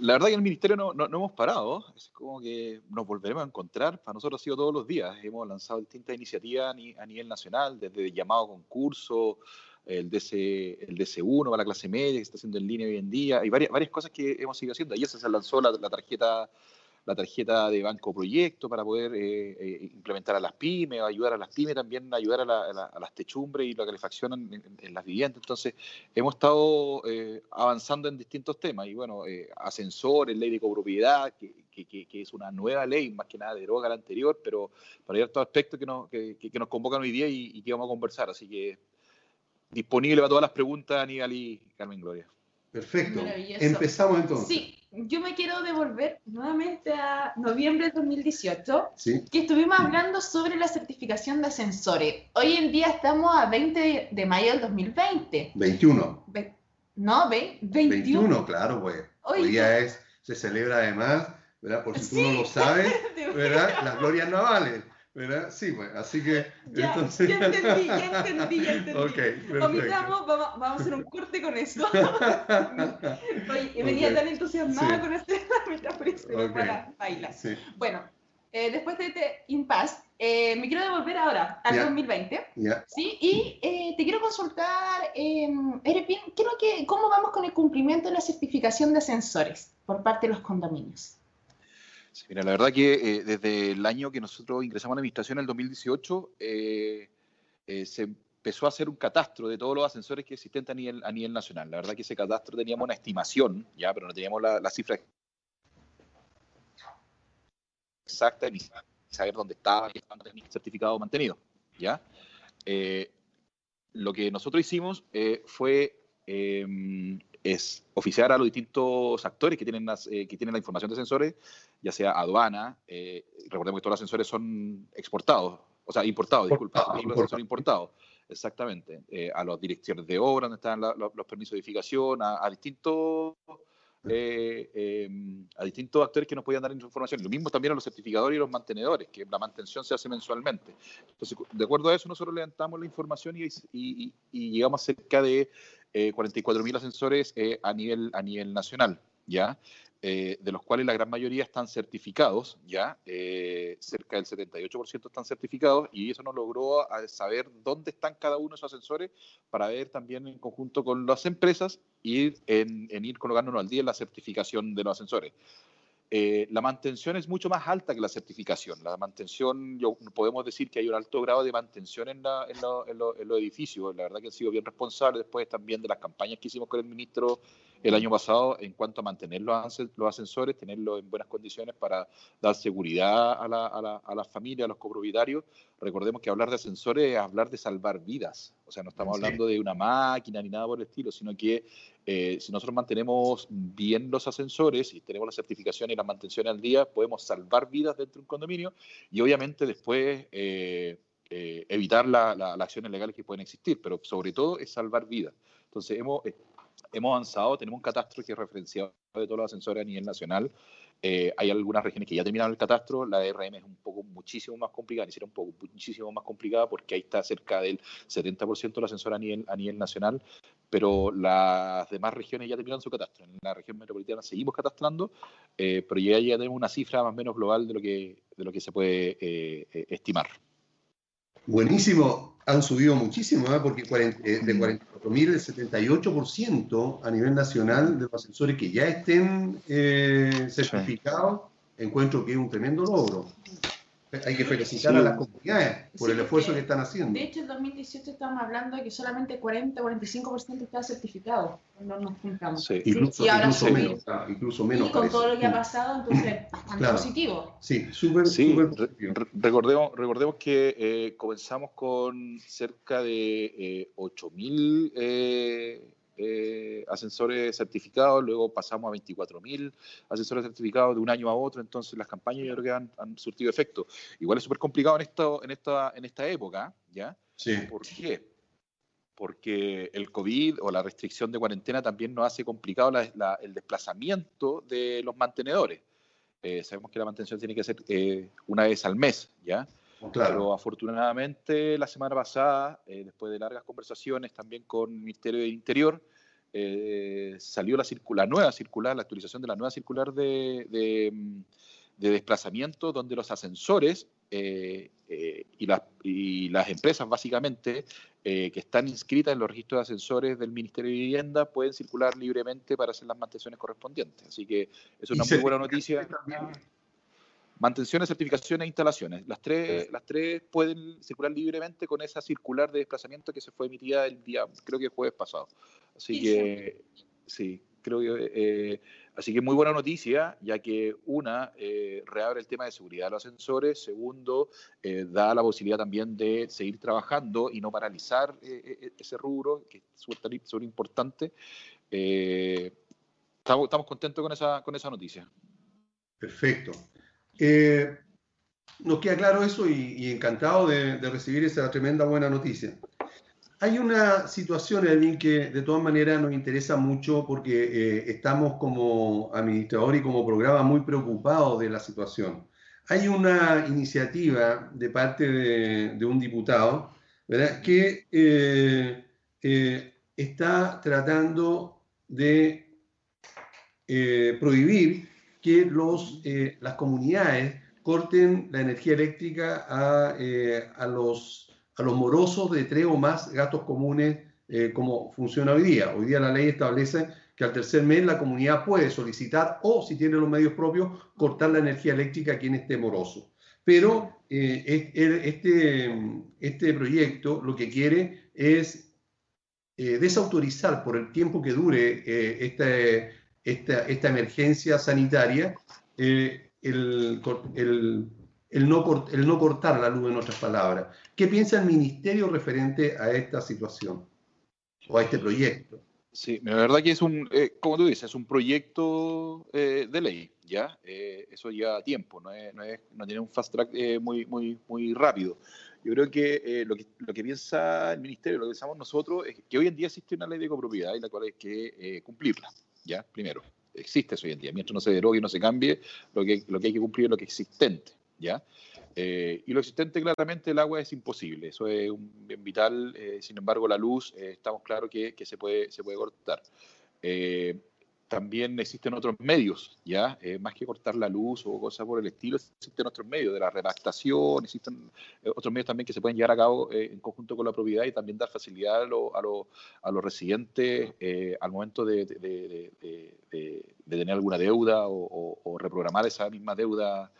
la verdad que en el ministerio no, no, hemos parado, es como que nos volveremos a encontrar, para nosotros ha sido todos los días, hemos lanzado distintas iniciativas a nivel nacional, desde llamado concurso, el, DC, el DC1 para la clase media que se está haciendo en línea hoy en día, hay varias, varias cosas que hemos seguido haciendo, ayer se lanzó la, la tarjeta la tarjeta de Banco Proyecto para poder eh, eh, implementar a las pymes, ayudar a las pymes también, ayudar a, las techumbres y la calefacción en, las viviendas. Entonces, hemos estado eh, avanzando en distintos temas y bueno, ascensores, ley de copropiedad, que, que, es una nueva ley, más que nada deroga la anterior, pero para ir a aspectos que nos, que, nos convocan hoy día y, que vamos a conversar. Así que disponible para todas las preguntas, Aníbal y Carmen Gloria. Perfecto. Empezamos entonces. Sí, yo me quiero devolver nuevamente a noviembre de 2018, que estuvimos hablando sobre la certificación de ascensores. Hoy en día estamos a 20 de mayo del 2020. 21. no, ve, 21. 21, claro, pues. Hoy, día es, se celebra además, ¿verdad? Por si tú no lo sabes, (laughs) ¿verdad? Las glorias navales. ¿Verdad? Sí, pues, así que. Ya, entonces... ya entendí, ya entendí, ya entendí. Ok, Omitamos, vamos, vamos, a hacer un corte con eso. (laughs) Oye, venía tan entusiasmada con este (laughs) metáfora para bailar. Sí. Bueno, eh, después de este impasse, eh, me quiero devolver ahora al 2020. Yeah. ¿sí? Y eh, te quiero consultar, eh, Erepin, que, ¿cómo vamos con el cumplimiento de la certificación de ascensores por parte de los condominios? Mira, la verdad que eh, desde el año que nosotros ingresamos a la administración, en el 2018, eh, eh, se empezó a hacer un catastro de todos los ascensores que existen a nivel, nacional. La verdad que ese catastro teníamos una estimación, ya, pero no teníamos la, cifra exacta. saber dónde estaba estaba certificado mantenido. ¿ya? Lo que nosotros hicimos fue em, es oficiar a los distintos actores que tienen, que tienen la información de sensores, ya sea aduana, recordemos que todos los sensores son exportados, o sea, importados, disculpa, son importados. Exactamente. a los directores de obra, donde están los, permisos de edificación, a distintos eh, em, a distintos actores que nos podían dar información. Lo mismo también a los certificadores y los mantenedores, que la mantención se hace mensualmente. Entonces, de acuerdo a eso, nosotros levantamos la información y, y, y llegamos a cerca de eh, 44.000 ascensores eh, a, nivel, a nivel nacional. ¿ya? Eh, de los cuales la gran mayoría están certificados, ya, eh, cerca del 78% están certificados, y eso nos logró saber dónde están cada uno de esos ascensores para ver también en conjunto con las empresas ir en, en ir colocándonos al día en la certificación de los ascensores. Eh, la mantención es mucho más alta que la certificación. La mantención, podemos decir que hay un alto grado de mantención en, en, los edificios. La verdad que han sido bien responsables después también de las campañas que hicimos con el ministro el año pasado en cuanto a mantener los, ascensores, tenerlos en buenas condiciones para dar seguridad a la, a la, familia, a los copropietarios. Recordemos que hablar de ascensores es hablar de salvar vidas. O sea, no estamos hablando de una máquina ni nada por el estilo, sino que eh, si nosotros mantenemos bien los ascensores y tenemos la certificación y la mantención al día, podemos salvar vidas dentro de un condominio y obviamente después eh, eh, evitar las acciones legales que pueden existir, pero sobre todo es salvar vidas. Entonces, hemos, hemos avanzado, tenemos un catastro que es referenciado de todos los ascensores a nivel nacional. Eh, hay algunas regiones que ya terminaron el catastro, la DRM es un poco muchísimo más complicada, ni un poco muchísimo más complicada porque ahí está cerca del 70% de los ascensores a nivel, a nivel nacional, pero las demás regiones ya terminaron su catastro. En la región metropolitana seguimos catastrando, eh, pero ya, tenemos una cifra más o menos global de lo que, de lo que se puede eh, estimar. Buenísimo, han subido muchísimo, ¿eh? porque eh, de 44.000, el 78% a nivel nacional de los ascensores que ya estén eh, certificados, encuentro que es un tremendo logro hay que felicitar a las comunidades por el esfuerzo que están haciendo. De hecho, en 2018 estamos hablando de que solamente 40-45% está certificado. No nos juntamos. Sí. Incluso, y ahora incluso, menos, incluso menos. Y con todo lo que ha pasado, entonces, (clears throat) bastante positivo. Sí, súper sí, recordemos, recordemos que eh, comenzamos con cerca de eh, 8.000 eh, eh, ascensores certificados, luego pasamos a 24.000 ascensores certificados de un año a otro, entonces las campañas yo creo que han, surtido efecto. Igual es súper complicado en, esto, en, esta, en esta época, ¿ya? Sí. ¿Por qué? Porque el COVID o la restricción de cuarentena también nos hace complicado el desplazamiento de los mantenedores. Eh, sabemos que la mantención tiene que ser eh, una vez al mes, ¿ya? Claro. Pero afortunadamente la semana pasada, eh, después de largas conversaciones también con el Ministerio del Interior, eh, salió la, circular, nueva circular, la actualización de la nueva circular de, de, mm, desplazamiento, donde los ascensores eh, y, las, y, las empresas básicamente que están inscritas en los registros de ascensores del Ministerio de Vivienda pueden circular libremente para hacer las mantenciones correspondientes. Así que es una muy buena noticia. Mantenciones, certificaciones e instalaciones. Las tres, las tres pueden circular libremente con esa circular de desplazamiento que se fue emitida el día, creo que el jueves pasado. Así que, sí, creo que, eh, así que muy buena noticia, ya que una, eh, reabre el tema de seguridad de los ascensores, segundo, eh, da la posibilidad también de seguir trabajando y no paralizar ese rubro, que es súper importante. Estamos, estamos contentos con esa, con esa noticia. Perfecto. Eh, nos queda claro eso y, encantado de, recibir esa tremenda buena noticia. Hay una situación, Edwin, que de todas maneras nos interesa mucho porque eh, estamos como administrador y como programa muy preocupados de la situación. Hay una iniciativa de parte de, un diputado que eh, está tratando de prohibir que eh, las comunidades corten la energía eléctrica a, eh, los, a morosos de tres o más gastos comunes eh, como funciona hoy día. Hoy día la ley establece que al tercer mes la comunidad puede solicitar o, si tiene los medios propios, cortar la energía eléctrica a quien esté moroso. Pero este, este proyecto lo que quiere es desautorizar por el tiempo que dure este, esta, esta emergencia sanitaria, eh, el, el no, el no cortar la luz en otras palabras. ¿Qué piensa el ministerio referente a esta situación o a este proyecto? Sí, la verdad que es un, eh, como tú dices, es un proyecto eh, de ley, ¿ya? Eh, eso lleva tiempo, no, es, no, es, no, tiene un fast track muy, muy, muy rápido. Yo creo que, lo que lo que piensa el ministerio, lo que pensamos nosotros, es que hoy en día existe una ley de copropiedad y la cual hay que cumplirla, ¿ya? Primero, existe eso hoy en día. Mientras no se derogue y no se cambie, lo que, lo que hay que cumplir es lo que es existente, ¿ya? Eh, y lo existente, claramente, el agua es imposible, eso es un bien vital, eh, sin embargo, la luz, eh, estamos claros que, que, se, puede, se puede cortar. También existen otros medios, ¿ya? más que cortar la luz o cosas por el estilo, existen otros medios de la redactación, existen otros medios también que se pueden llevar a cabo en conjunto con la propiedad y también dar facilidad a, lo, a, lo, a los residentes al momento de, de, de, tener alguna deuda o, o reprogramar esa misma deuda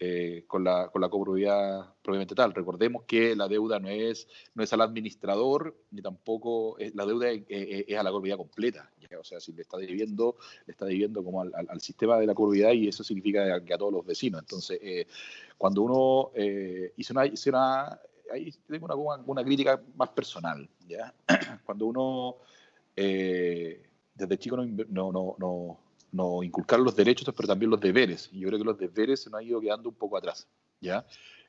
eh, con, la, con la copropiedad propiamente tal. Recordemos que la deuda no es, no es al administrador, ni tampoco es, la deuda es, a la copropiedad completa. O sea, si le está debiendo, le está debiendo como al, sistema de la copropiedad y eso significa que a todos los vecinos. Entonces, eh, cuando uno eh, una, hizo una tengo una, una, crítica más personal, ¿ya? (clears throat) Cuando uno desde chico no, no, no, no inculcar los derechos, pero también los deberes. Y yo creo que los deberes se nos han ido quedando un poco atrás. ¿ya?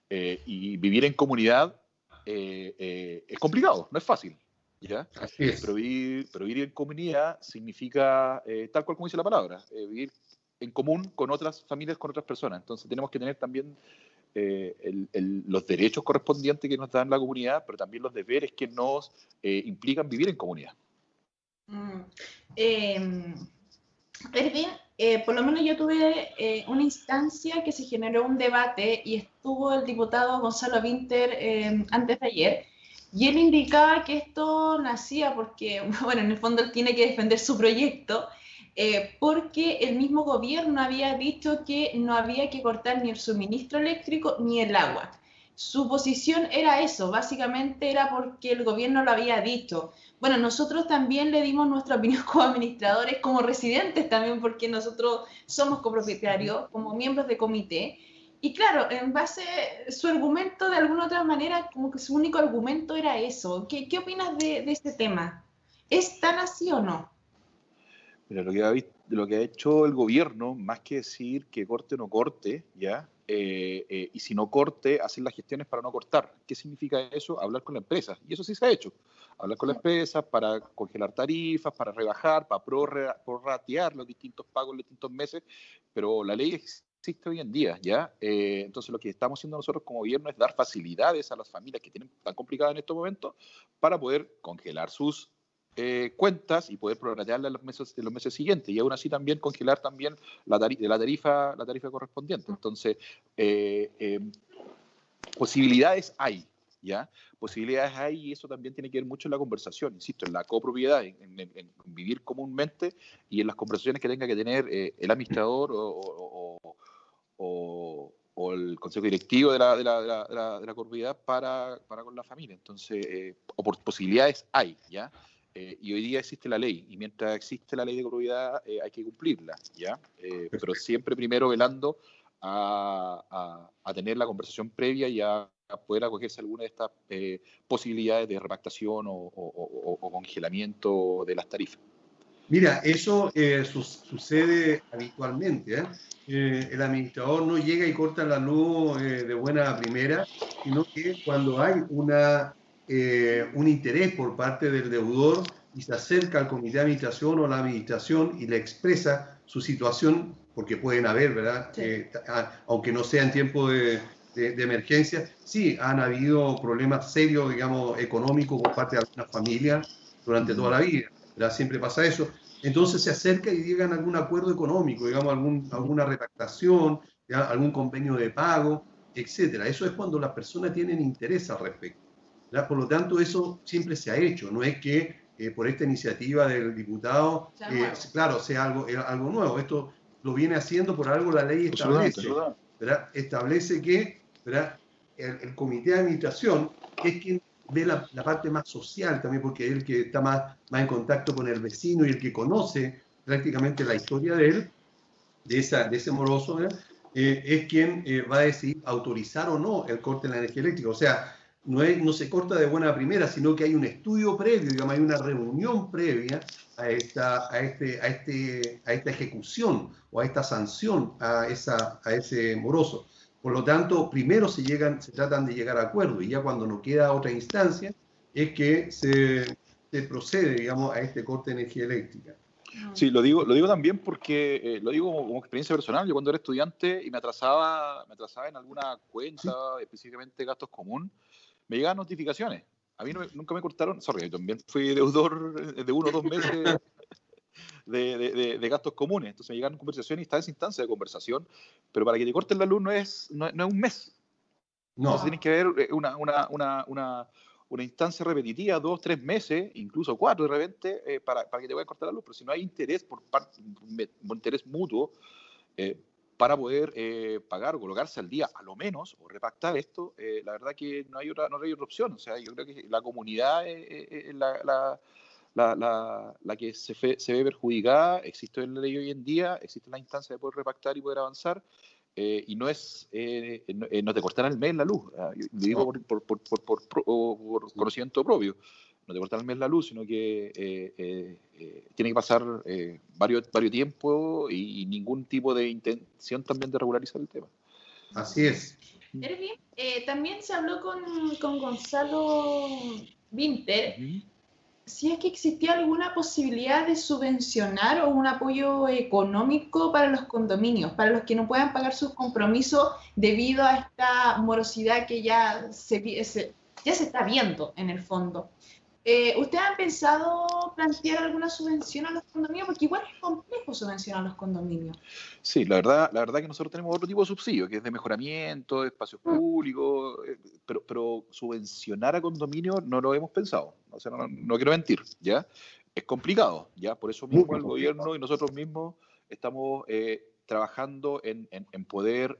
Eh, y vivir en comunidad eh, eh, es complicado, no es fácil. ¿ya? Pero, vivir, pero vivir en comunidad significa, tal cual como dice la palabra, vivir en común con otras familias, con otras personas. Entonces tenemos que tener también el, el, los derechos correspondientes que nos dan la comunidad, pero también los deberes que nos implican vivir en comunidad. Mm. Em, Erwin, eh, por lo menos yo tuve eh, una instancia que se generó un debate y estuvo el diputado Gonzalo Winter eh, antes de ayer. Y él indicaba que esto nacía porque, (laughs) bueno, en el fondo él tiene que defender su proyecto, eh, porque el mismo gobierno había dicho que no había que cortar ni el suministro eléctrico ni el agua. Su posición era eso, básicamente era porque el gobierno lo había dicho. Bueno, nosotros también le dimos nuestra opinión (laughs) como administradores, como residentes también, porque nosotros somos copropietarios, como miembros de comité. Y claro, en base, su argumento de alguna otra manera, como que su único argumento era eso. ¿Qué, qué opinas de, de, este tema? ¿Es tan así o no? Mira, lo que, ha, lo que ha hecho el gobierno, más que decir que corte o no corte, ya, eh, eh, y si no corte, hacer las gestiones para no cortar. ¿Qué significa eso? Hablar con la empresa. Y eso sí se ha hecho. Hablar con la empresa para congelar tarifas, para rebajar, para prorratear los distintos pagos en los distintos meses, pero la ley existe hoy en día, ¿ya? Eh, entonces lo que estamos haciendo nosotros como gobierno es dar facilidades a las familias que tienen tan complicadas en estos momentos para poder congelar sus eh, cuentas y poder prorratearla en los meses, en los meses siguientes y aún así también congelar también la, tarifa, la tarifa, la tarifa correspondiente. Entonces, eh, eh, posibilidades hay, ¿ya? Posibilidades hay y eso también tiene que ver mucho en la conversación, insisto, en la copropiedad, en, en, vivir comúnmente y en las conversaciones que tenga que tener el administrador o, o, o, el consejo directivo de la, de la, de la, de la copropiedad para, para, con la familia. Entonces, posibilidades hay, ¿ya? Eh, y hoy día existe la ley, y mientras existe la ley de propiedad eh, hay que cumplirla, ¿ya? Eh, pero siempre primero velando a, a, tener la conversación previa y a, poder acogerse a alguna de estas posibilidades de repactación o, o, o, congelamiento de las tarifas. Mira, eso su sucede habitualmente. el administrador no llega y corta la luz de buena primera, sino que cuando hay una eh, un interés por parte del deudor y se acerca al comité de administración o la administración y le expresa su situación, porque pueden haber, ¿verdad? Eh, aunque no sea en tiempo de, de, emergencia, sí han habido problemas serios, digamos, económicos por parte de algunas familias durante toda la vida, ¿verdad? Siempre pasa eso. Entonces se acerca y llegan a algún acuerdo económico, digamos, algún, alguna retractación, algún convenio de pago, etcétera. Eso es cuando las personas tienen interés al respecto. Por lo tanto, eso siempre se ha hecho, no es que eh, por esta iniciativa del diputado, eh, claro, sea algo, algo nuevo, esto lo viene haciendo por algo la ley establece, ¿verdad? establece que ¿verdad? El, comité de administración es quien ve la, parte más social también, porque es el que está más, más en contacto con el vecino y el que conoce prácticamente la historia de él, de, esa, de ese moroso, eh, es quien eh, va a decidir autorizar o no el corte de la energía eléctrica. O sea, no, es, no se corta de buena primera, sino que hay un estudio previo, digamos, hay una reunión previa a esta, a este, a este, a esta ejecución o a esta sanción a, esa, a ese moroso. Por lo tanto, primero se, llegan, se tratan de llegar a acuerdo y ya cuando no queda otra instancia es que se, se procede, digamos, a este corte de energía eléctrica. Sí, lo digo, lo digo también porque eh, lo digo como, experiencia personal. Yo cuando era estudiante y me atrasaba, me atrasaba en alguna cuenta, específicamente gastos común, me llegaban notificaciones. A mí nunca me cortaron, sorry, yo también fui deudor de uno o dos meses (laughs) de, de, gastos comunes. Entonces me llegaron conversaciones y está esa instancia de conversación, pero para que te corten la luz no es, no, es un mes. No. Entonces tienes que ver eh, una, una, una, una una instancia repetitiva, dos, tres meses, incluso cuatro de repente, eh, para, para, que te vayan a cortar la luz. Pero si no hay interés por parte, interés mutuo eh, para poder eh, pagar o colocarse al día, a lo menos, o repactar esto, la verdad que no hay otra, no hay otra opción. O sea, yo creo que la comunidad es la, la, la, la, que se, se, ve perjudicada, existe la ley hoy en día, existe la instancia de poder repactar y poder avanzar, eh, y no es, eh, eh, no, te cortan el mes la luz, ah, lo digo por, por, por, conocimiento propio, no te cortan el mes la luz, sino que tiene que pasar varios, varios tiempos y, ningún tipo de intención también de regularizar el tema. Así es. Erwin, también se habló con, con Gonzalo Winter si es que existía alguna posibilidad de subvencionar o un apoyo económico para los condominios, para los que no puedan pagar sus compromisos debido a esta morosidad que ya se, ya se está viendo en el fondo. Eh, ¿Ustedes han pensado plantear alguna subvención a los condominios? Porque igual es complejo subvencionar a los condominios. Sí, la verdad, la verdad que nosotros tenemos otro tipo de subsidio, que es de mejoramiento, de espacios mm. públicos, eh, pero, pero subvencionar a condominios no lo hemos pensado. O sea, no, quiero mentir, ¿ya? Es complicado, ¿ya? Por eso mismo el gobierno y nosotros mismos estamos eh, trabajando en, en, poder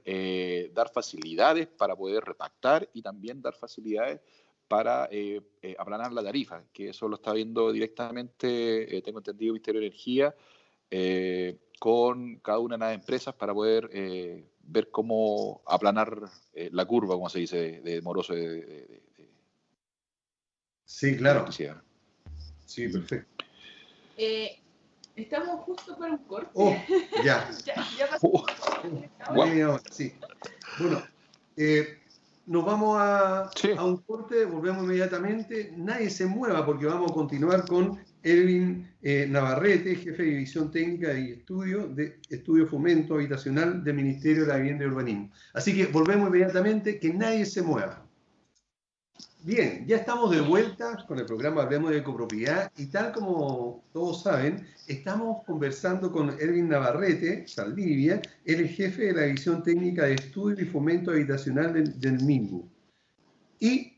dar facilidades para poder repactar y también dar facilidades para eh, eh, aplanar la tarifa, que eso lo está viendo directamente, eh, tengo entendido, Ministerio de Energía, con cada una de las empresas para poder ver cómo aplanar la curva, como se dice, de, moroso de, Sí, claro. Sí, perfecto. estamos justo para un corte. Oh, ya. (laughs) ya, ya pasó. Oh, sí. Bueno, eh, nos vamos a, un corte, volvemos inmediatamente. Nadie se mueva porque vamos a continuar con Elvin eh, Navarrete, jefe de División Técnica y Estudio de Estudio Fomento Habitacional del Ministerio de la Vivienda y Urbanismo. Así que volvemos inmediatamente, que nadie se mueva. Bien, ya estamos de vuelta con el programa Hablemos de Copropiedad y tal como todos saben, estamos conversando con Erwin Navarrete, Saldivia, el jefe de la División Técnica de Estudio y Fomento Habitacional del, del MINGU. Y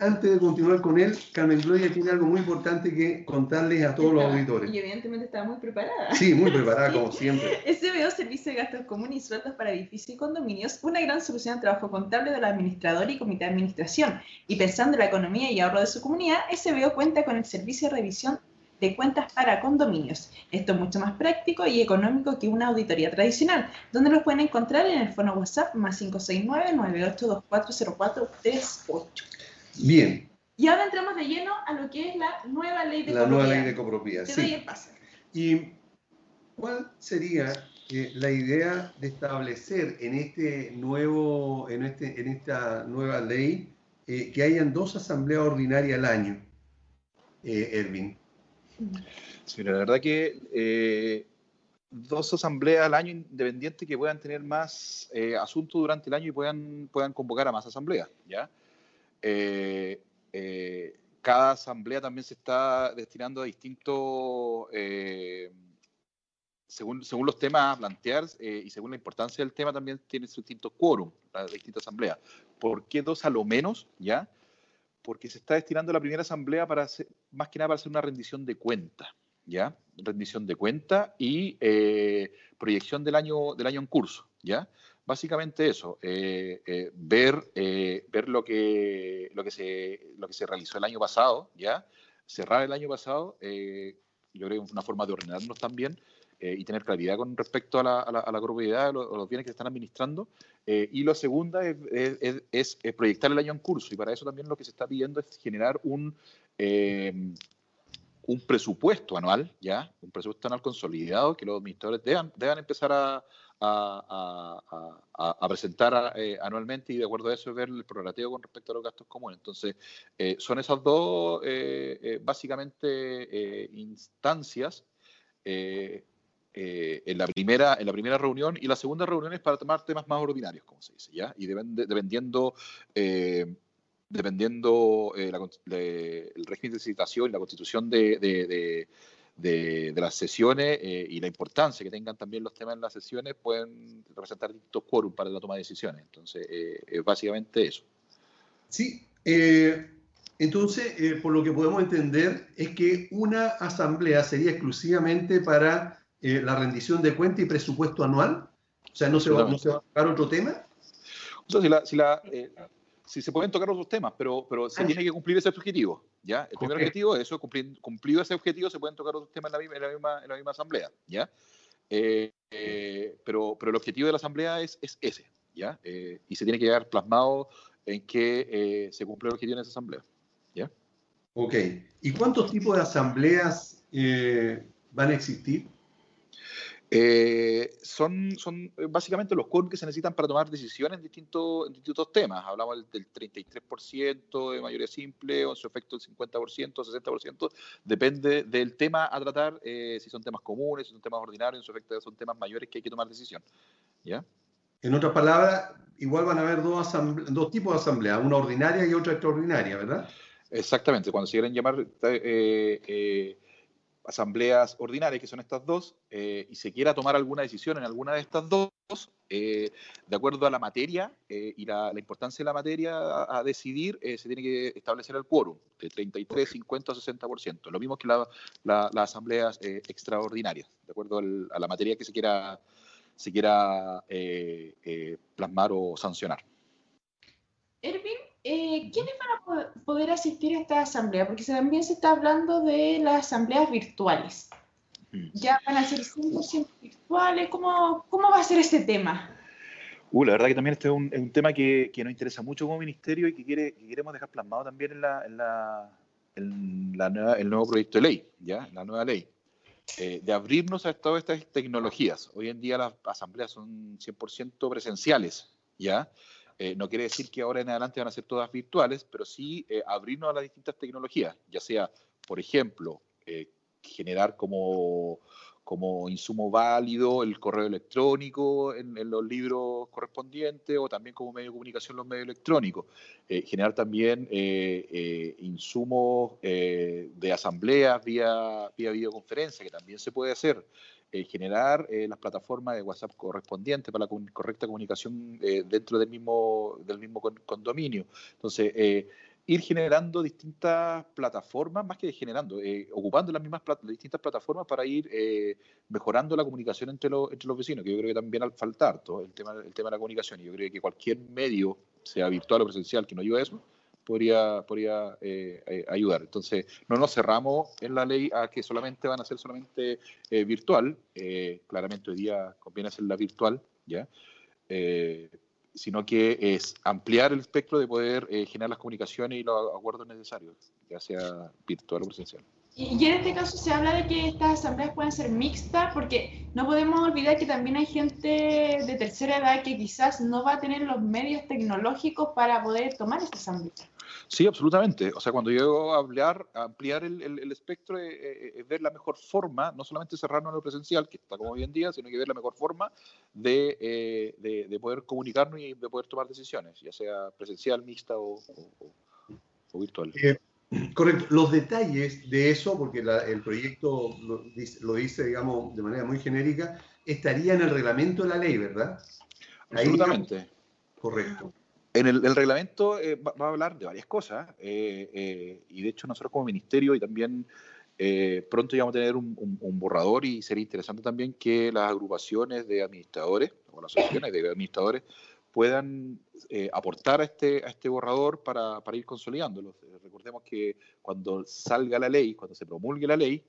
antes de continuar con él, Carmen Gloria tiene algo muy importante que contarles a todos los auditores. Y evidentemente está muy preparada. Sí, muy preparada, como siempre. SBO, Servicio de Gastos Comunes y Sueldos para Edificios y Condominios, una gran solución al trabajo contable del administrador y comité de administración. Y pensando en la economía y ahorro de su comunidad, SBO cuenta con el servicio de revisión de cuentas para condominios. Esto es mucho más práctico y económico que una auditoría tradicional, donde los pueden encontrar en el fono WhatsApp más 569-98240438. Bien. Y ahora entramos de lleno a lo que es la nueva ley de la copropiedad. nueva ley de copropiedad. sí. ¿Y cuál sería eh, la idea de establecer en este nuevo, en este, en esta nueva ley eh, que hayan dos asambleas ordinarias al año, eh, Erwin? Sí, la verdad que dos asambleas al año independientes que puedan tener más asuntos durante el año y puedan, puedan convocar a más asambleas, ¿ya? Eh, eh, cada asamblea también se está destinando a distintos, eh, según, según los temas a plantear y según la importancia del tema, también tiene sus distintos quórum, las distintas asambleas. ¿Por qué dos a lo menos? ¿Ya? Porque se está destinando la primera asamblea para hacer, más que nada para hacer una rendición de cuenta, ¿ya? Rendición de cuenta y proyección del año, del año en curso, ¿ya? Básicamente eso, eh, eh, ver, eh, ver lo, que, lo, que se, lo que se realizó el año pasado, ¿ya? Cerrar el año pasado, yo creo que es una forma de ordenarnos también, y tener claridad con respecto a la, a la, propiedad o los, bienes que se están administrando. Y lo segunda es, es, proyectar el año en curso y para eso también lo que se está pidiendo es generar un, un presupuesto anual, ¿ya? un presupuesto anual consolidado que los administradores deban, deban empezar a, a, presentar eh, anualmente y de acuerdo a eso ver el prorrateo con respecto a los gastos comunes. Entonces, eh, son esas dos eh, básicamente instancias en, la primera, en la primera reunión y la segunda reunión es para tomar temas más ordinarios, como se dice, ¿ya? Y dependiendo dependiendo el régimen de citación y la constitución de, de, las sesiones eh, y la importancia que tengan también los temas en las sesiones pueden representar distintos quórum para la toma de decisiones. Entonces, eh, es básicamente eso. Sí, eh, entonces, por lo que podemos entender es que una asamblea sería exclusivamente para la rendición de cuenta y presupuesto anual. O sea, no se va, no se va a tocar otro tema. Entonces, si la, si la si se pueden tocar otros temas, pero, pero se tiene que cumplir ese objetivo. ¿ya? El primer objetivo es eso, cumplido ese objetivo, se pueden tocar otros temas en la misma, en la misma, en la misma asamblea. ¿ya? Eh, eh, pero, pero el objetivo de la asamblea es, es ese. ¿ya? Eh, y se tiene que quedar plasmado en que se cumple el objetivo en esa asamblea. ¿ya? Ok. ¿Y cuántos tipos de asambleas van a existir? Eh, son, son eh, básicamente los quórum que se necesitan para tomar decisiones en distintos, en distintos temas. Hablamos del, 33% de mayoría simple o en su efecto el 50%, 60%. Depende del tema a tratar, eh, si son temas comunes, si son temas ordinarios, en su efecto son temas mayores que hay que tomar decisión. ¿Ya? En otras palabras, igual van a haber dos, dos tipos de asamblea, una ordinaria y otra extraordinaria, ¿verdad? Exactamente. Cuando se quieren llamar asambleas ordinarias, que son estas dos, eh, y se quiera tomar alguna decisión en alguna de estas dos, eh, de acuerdo a la materia eh, y la, importancia de la materia a, decidir, se tiene que establecer el quórum de 33, 50 o 60%. Lo mismo que las asambleas extraordinarias, de acuerdo a la materia que se quiera, se quiera plasmar o sancionar. Erwin, eh, ¿quiénes van a poder asistir a esta asamblea? Porque también se está hablando de las asambleas virtuales. ¿Ya van a ser 100% virtuales? ¿Cómo, ¿Cómo va a ser ese tema? Uh, la verdad que también este es un, tema que, que, nos interesa mucho como ministerio y que, quiere, queremos dejar plasmado también en, la, en, la, en la el nuevo proyecto de ley, ¿ya? la nueva ley. Eh, de abrirnos a todas estas tecnologías. Hoy en día las asambleas son 100% presenciales, ¿ya? Eh, no quiere decir que ahora en adelante van a ser todas virtuales, pero sí eh, abrirnos a las distintas tecnologías, ya sea, por ejemplo, eh, generar como, como insumo válido el correo electrónico en, los libros correspondientes o también como medio de comunicación los medios electrónicos. generar también insumos de asambleas vía, vía videoconferencia, que también se puede hacer. Eh, generar eh, las plataformas de WhatsApp correspondientes para la correcta comunicación eh, dentro del mismo, del mismo condominio. Entonces, ir generando distintas plataformas, más que generando, ocupando las mismas distintas plataformas para ir mejorando la comunicación entre, los, entre los vecinos, que yo creo que también al faltar todo el tema, el tema de la comunicación. Y yo creo que cualquier medio, sea virtual o presencial, que nos ayude a eso, podría, podría eh, eh, ayudar. Entonces, no nos cerramos en la ley a que solamente van a ser solamente eh, virtual. claramente hoy día conviene hacerla virtual, ¿ya? sino que es ampliar el espectro de poder generar las comunicaciones y los acuerdos necesarios, ya sea virtual o presencial. Y en este caso se habla de que estas asambleas pueden ser mixtas, porque no podemos olvidar que también hay gente de tercera edad que quizás no va a tener los medios tecnológicos para poder tomar esta asamblea. Sí, absolutamente. O sea, cuando yo hablar, ampliar el, el, espectro es, ver la mejor forma, no solamente cerrarnos en lo presencial, que está como hoy en día, sino que ver la mejor forma de, eh, de, poder comunicarnos y de poder tomar decisiones, ya sea presencial, mixta o, o, virtual. Eh, correcto. Los detalles de eso, porque el proyecto lo dice, lo dice, digamos, de manera muy genérica, estaría en el reglamento de la ley, ¿verdad? Absolutamente. correcto. En el, reglamento eh, va, a hablar de varias cosas eh, eh, y de hecho nosotros como ministerio y también pronto ya vamos a tener un, borrador y sería interesante también que las agrupaciones de administradores o las asociaciones de administradores puedan aportar a este, a este borrador para, para ir consolidándolo. recordemos que cuando salga la ley, cuando se promulgue la ley,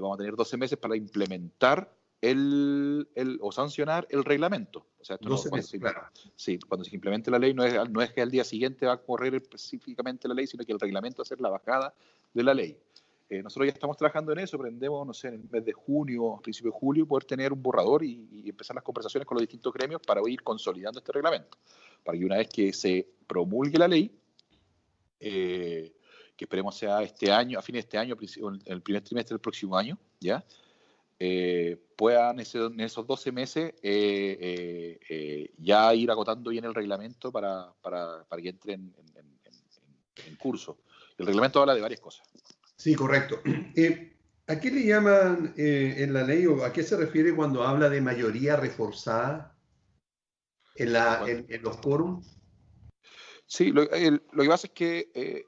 vamos a tener 12 meses para implementar el, el, o sancionar el reglamento. O sea, esto no, cuando, se, claro. sí, cuando se implemente la ley, no es, no es que al día siguiente va a correr específicamente la ley, sino que el reglamento va a ser la bajada de la ley. Eh, nosotros ya estamos trabajando en eso, pretendemos, no sé, en el mes de junio, principio de julio, poder tener un borrador y, empezar las conversaciones con los distintos gremios para ir consolidando este reglamento. Para que una vez que se promulgue la ley, eh, que esperemos sea este año, a fines de este año, en el primer trimestre del próximo año, ¿ya? Eh, puedan en esos 12 meses eh, ya ir agotando bien el reglamento para, para, para que entre en, en, en, curso. El reglamento habla de varias cosas. Sí, correcto. (clears throat) ¿A qué le llaman en la ley o a qué se refiere cuando habla de mayoría reforzada en, la, en, los quórum? Sí, lo, el, lo, que pasa es que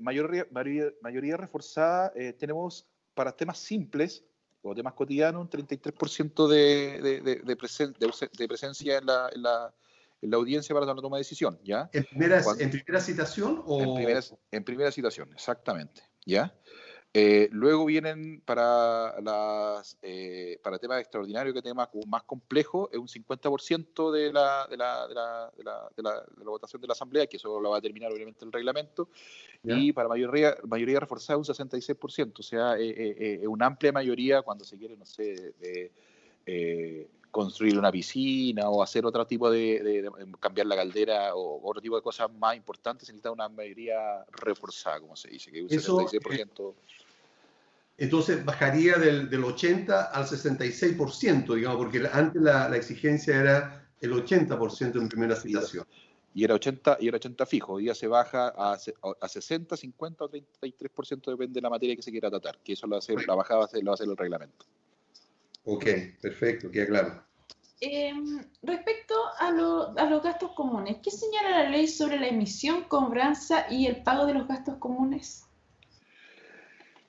mayoría, mayoría, mayoría, reforzada tenemos para temas simples o temas cotidianos, un 33% de, de, de, de, presen, de, presencia en la, en, la, en la, audiencia para la toma de decisión, ¿ya? ¿En primera, Cuando, ¿en primera citación o...? En primera, en primera citación, exactamente, ¿ya? Eh, luego vienen para las eh, para temas extraordinarios, que temas más complejos, es un 50% de la, de, la, de, la, de, la, de, la, de la votación de la Asamblea, que eso lo va a determinar obviamente el reglamento, ¿Ya? y para mayoría, mayoría reforzada un 66%, o sea, es eh, eh, eh, una amplia mayoría cuando se quiere, no sé, de, construir una piscina o hacer otro tipo de, de, cambiar la caldera o otro tipo de cosas más importantes, se necesita una mayoría reforzada, como se dice, que un Eso, 66%. Eh, entonces bajaría del, del, 80 al 66%, digamos, porque antes la, la exigencia era el 80% en primera citación. Y era 80, y era 80 fijo, hoy día se baja a, a 60, 50 o 33%, depende de la materia que se quiera tratar, que eso lo hacer, la bajada lo va a hacer el reglamento. Ok, perfecto, queda claro. Eh, respecto a, lo, a, los gastos comunes, ¿qué señala la ley sobre la emisión, cobranza y el pago de los gastos comunes?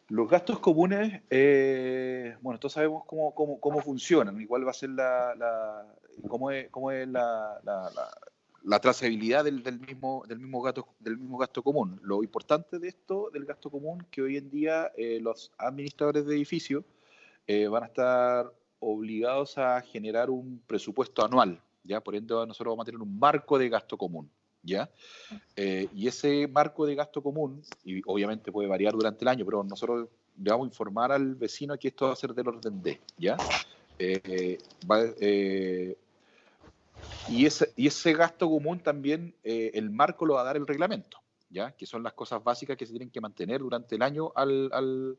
Los gastos comunes, eh, bueno, todos sabemos cómo, cómo, cómo, funcionan, igual va a ser la, la cómo es, cómo es la, la, la trazabilidad del, del, mismo, del, mismo gasto, del mismo gasto común. Lo importante de esto, del gasto común, que hoy en día eh, los administradores de edificios eh, van a estar obligados a generar un presupuesto anual, ¿ya? Por ende, nosotros vamos a tener un marco de gasto común. ¿ya? Eh, y ese marco de gasto común, y obviamente puede variar durante el año, pero nosotros le vamos a informar al vecino que esto va a ser del orden D, ¿ya? Eh, va, eh, y, ese, y ese gasto común también, eh, el marco lo va a dar el reglamento, ¿ya? Que son las cosas básicas que se tienen que mantener durante el año al, al,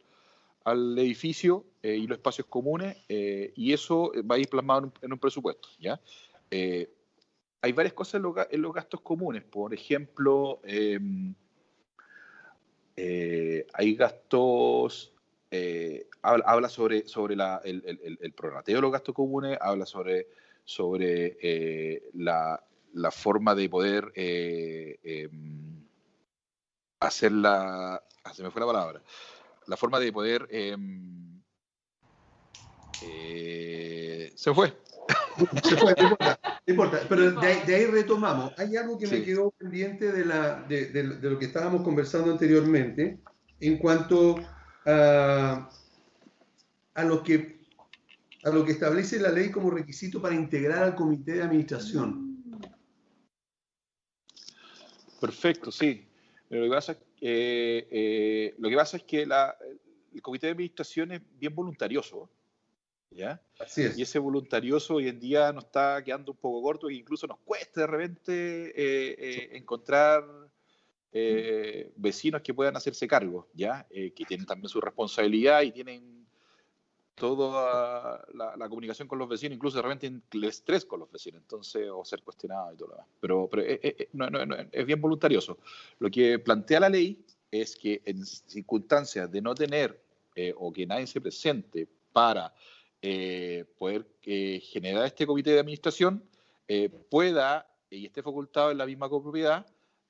al edificio eh, y los espacios comunes, eh, y eso va a ir plasmado en un, presupuesto, ¿ya? hay varias cosas en los, gastos comunes. Por ejemplo, eh, eh, hay gastos, eh, habla, sobre, sobre la, el, el, el, prorrateo de los gastos comunes, habla sobre, sobre eh, la, la, forma de poder em, hacer la... Ah, se me fue la palabra. La forma de poder... Em, eh, se fue. (laughs) Se fue, no importa, no importa. Pero de ahí, de ahí, retomamos. Hay algo que sí. me quedó pendiente de, la, de, de, de, lo que estábamos conversando anteriormente en cuanto a, a, lo que, a lo que establece la ley como requisito para integrar al comité de administración. Perfecto, sí. Lo que pasa, eh, eh, lo que pasa es que la, el comité de administración es bien voluntarioso. ¿ya? Así es. Y ese voluntarioso hoy en día nos está quedando un poco corto e incluso nos cuesta de repente eh, eh, encontrar eh, vecinos que puedan hacerse cargo, ¿ya? Eh, que tienen también su responsabilidad y tienen toda la, comunicación con los vecinos, incluso de repente el estrés con los vecinos, entonces, o ser cuestionado y todo lo demás. Pero, pero eh, no, no, no, es bien voluntarioso. Lo que plantea la ley es que en circunstancias de no tener o que nadie se presente para eh, poder eh, generar este comité de administración eh, pueda y esté facultado en la misma copropiedad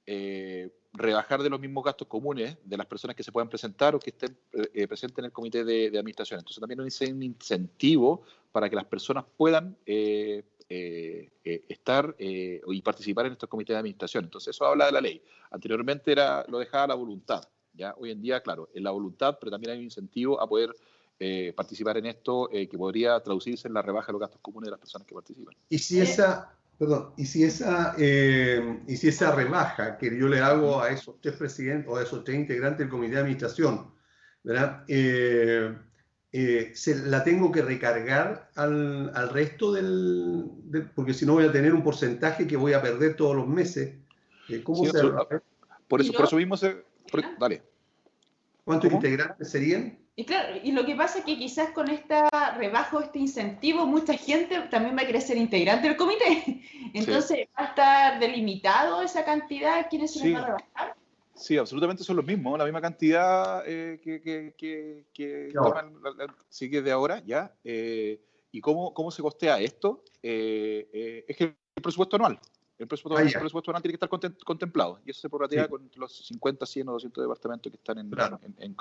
eh, rebajar de los mismos gastos comunes de las personas que se puedan presentar o que estén eh, presentes en el comité de, administración. Entonces también es un incentivo para que las personas puedan eh, estar y participar en estos comités de administración. Entonces eso habla de la ley. Anteriormente era, lo dejaba la voluntad. ¿ya? Hoy en día, claro, es la voluntad, pero también hay un incentivo a poder eh, participar en esto que podría traducirse en la rebaja de los gastos comunes de las personas que participan. Y si esa, perdón, y si esa, y si esa rebaja que yo le hago a esos tres presidentes o a esos tres integrantes del comité de administración, ¿verdad? Eh, se, la tengo que recargar al, al resto del, porque si no voy a tener un porcentaje que voy a perder todos los meses. Eh, ¿Cómo se por, eso, por eso mismo se... dale. ¿Cuántos integrantes serían? Y claro, y lo que pasa es que quizás con esta rebajo, este incentivo, mucha gente también va a querer ser integrante del comité. (laughs) Entonces va a estar delimitado esa cantidad, ¿quiénes se sí. van a rebajar? Sí, absolutamente son los mismos, la misma cantidad eh, que, que, que, que sigue de ahora, ¿ya? Eh, ¿Y cómo, cómo se costea esto? Eh, es que el presupuesto anual, el presupuesto, ah, el presupuesto anual tiene que estar contemplado, y eso se prorratea con los 50, 100 o 200 departamentos que están en, en, en,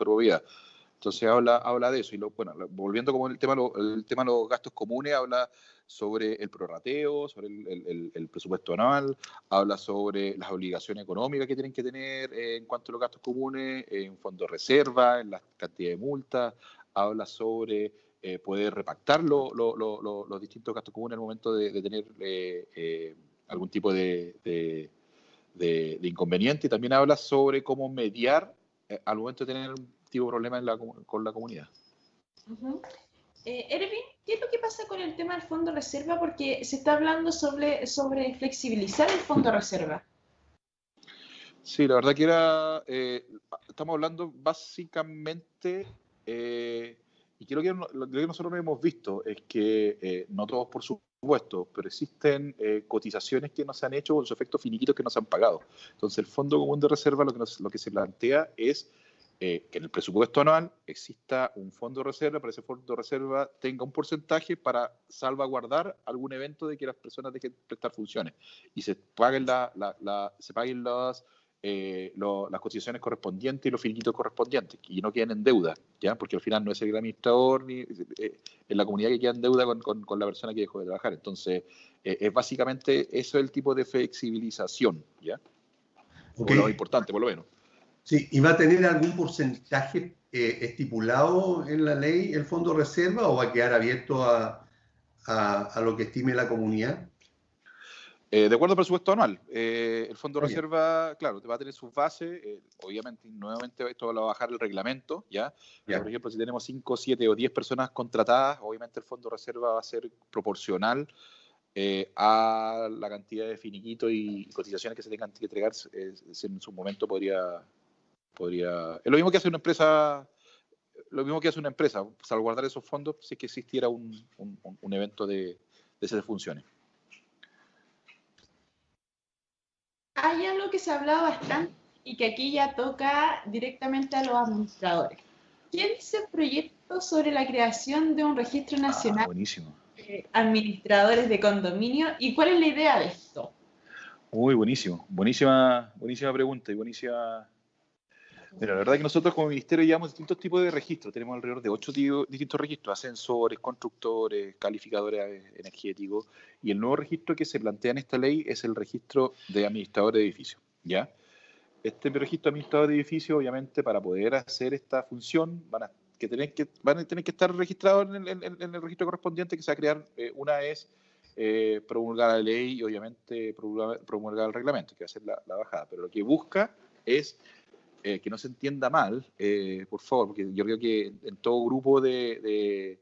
entonces habla, habla de eso. Y lo, bueno, volviendo como el tema, el tema de los gastos comunes, habla sobre el prorrateo, sobre el, presupuesto anual, habla sobre las obligaciones económicas que tienen que tener en cuanto a los gastos comunes, en fondo de reserva, en la cantidad de multas, habla sobre eh, poder repactar los distintos gastos comunes en el momento de, tener eh, eh, algún tipo de, de, inconveniente. Y también habla sobre cómo mediar al momento de tener problema con la comunidad. Eh, Erwin, ¿qué es lo que pasa con el tema del fondo reserva? Porque se está hablando sobre, sobre flexibilizar el fondo reserva. Sí, la verdad que era, eh, estamos hablando básicamente, eh, y creo que lo, que nosotros hemos visto es que, no todos por supuesto, pero existen cotizaciones que no se han hecho con su efecto finiquito que no se han pagado. Entonces el Fondo Común de Reserva lo que, lo que se plantea es eh, que en el presupuesto anual exista un fondo de reserva, para ese fondo de reserva tenga un porcentaje para salvaguardar algún evento de que las personas dejen de prestar funciones y se paguen, la, la, se paguen las, eh, las cotizaciones correspondientes y los finiquitos correspondientes y no queden en deuda, ¿ya? porque al final no es el administrador ni eh, en la comunidad que queda en deuda con, con, la persona que dejó de trabajar. Entonces, es básicamente eso es el tipo de flexibilización, ¿ya? lo importante, por lo menos. Sí, ¿y va a tener algún porcentaje eh, estipulado en la ley el fondo reserva o va a quedar abierto a, a, lo que estime la comunidad? Eh, de acuerdo al presupuesto anual, eh, el fondo de reserva, claro, va a tener sus bases, obviamente, nuevamente esto lo va a bajar el reglamento, ¿ya? Por ejemplo, si tenemos 5, 7 o 10 personas contratadas, obviamente el fondo de reserva va a ser proporcional a la cantidad de finiquitos y cotizaciones que se tengan que entregar, en su momento podría, podría. Es lo mismo que hace una empresa, lo mismo que hace una empresa, salvaguardar esos fondos si es que existiera un, un, evento de, de esas funciones. Hay algo que se ha hablado bastante y que aquí ya toca directamente a los administradores. ¿Quién dice el proyecto sobre la creación de un registro ah, nacional de administradores de condominio y cuál es la idea de esto? Uy, buenísimo, buenísima, buenísima pregunta y buenísima Mira, la verdad que nosotros como ministerio llevamos distintos tipos de registros. Tenemos alrededor de ocho distintos registros, ascensores, constructores, calificadores energéticos. Y el nuevo registro que se plantea en esta ley es el registro de administradores de edificios. ¿ya? Este registro de administradores de edificios, obviamente, para poder hacer esta función, van a, que tener, que, van a tener que estar registrados en el, registro correspondiente que se va a crear. Eh, una es eh, promulgar la ley y, obviamente, promulgar, el reglamento, que va a ser la bajada. Pero lo que busca es eh, que no se entienda mal, eh, por favor, porque yo creo que en todo grupo de,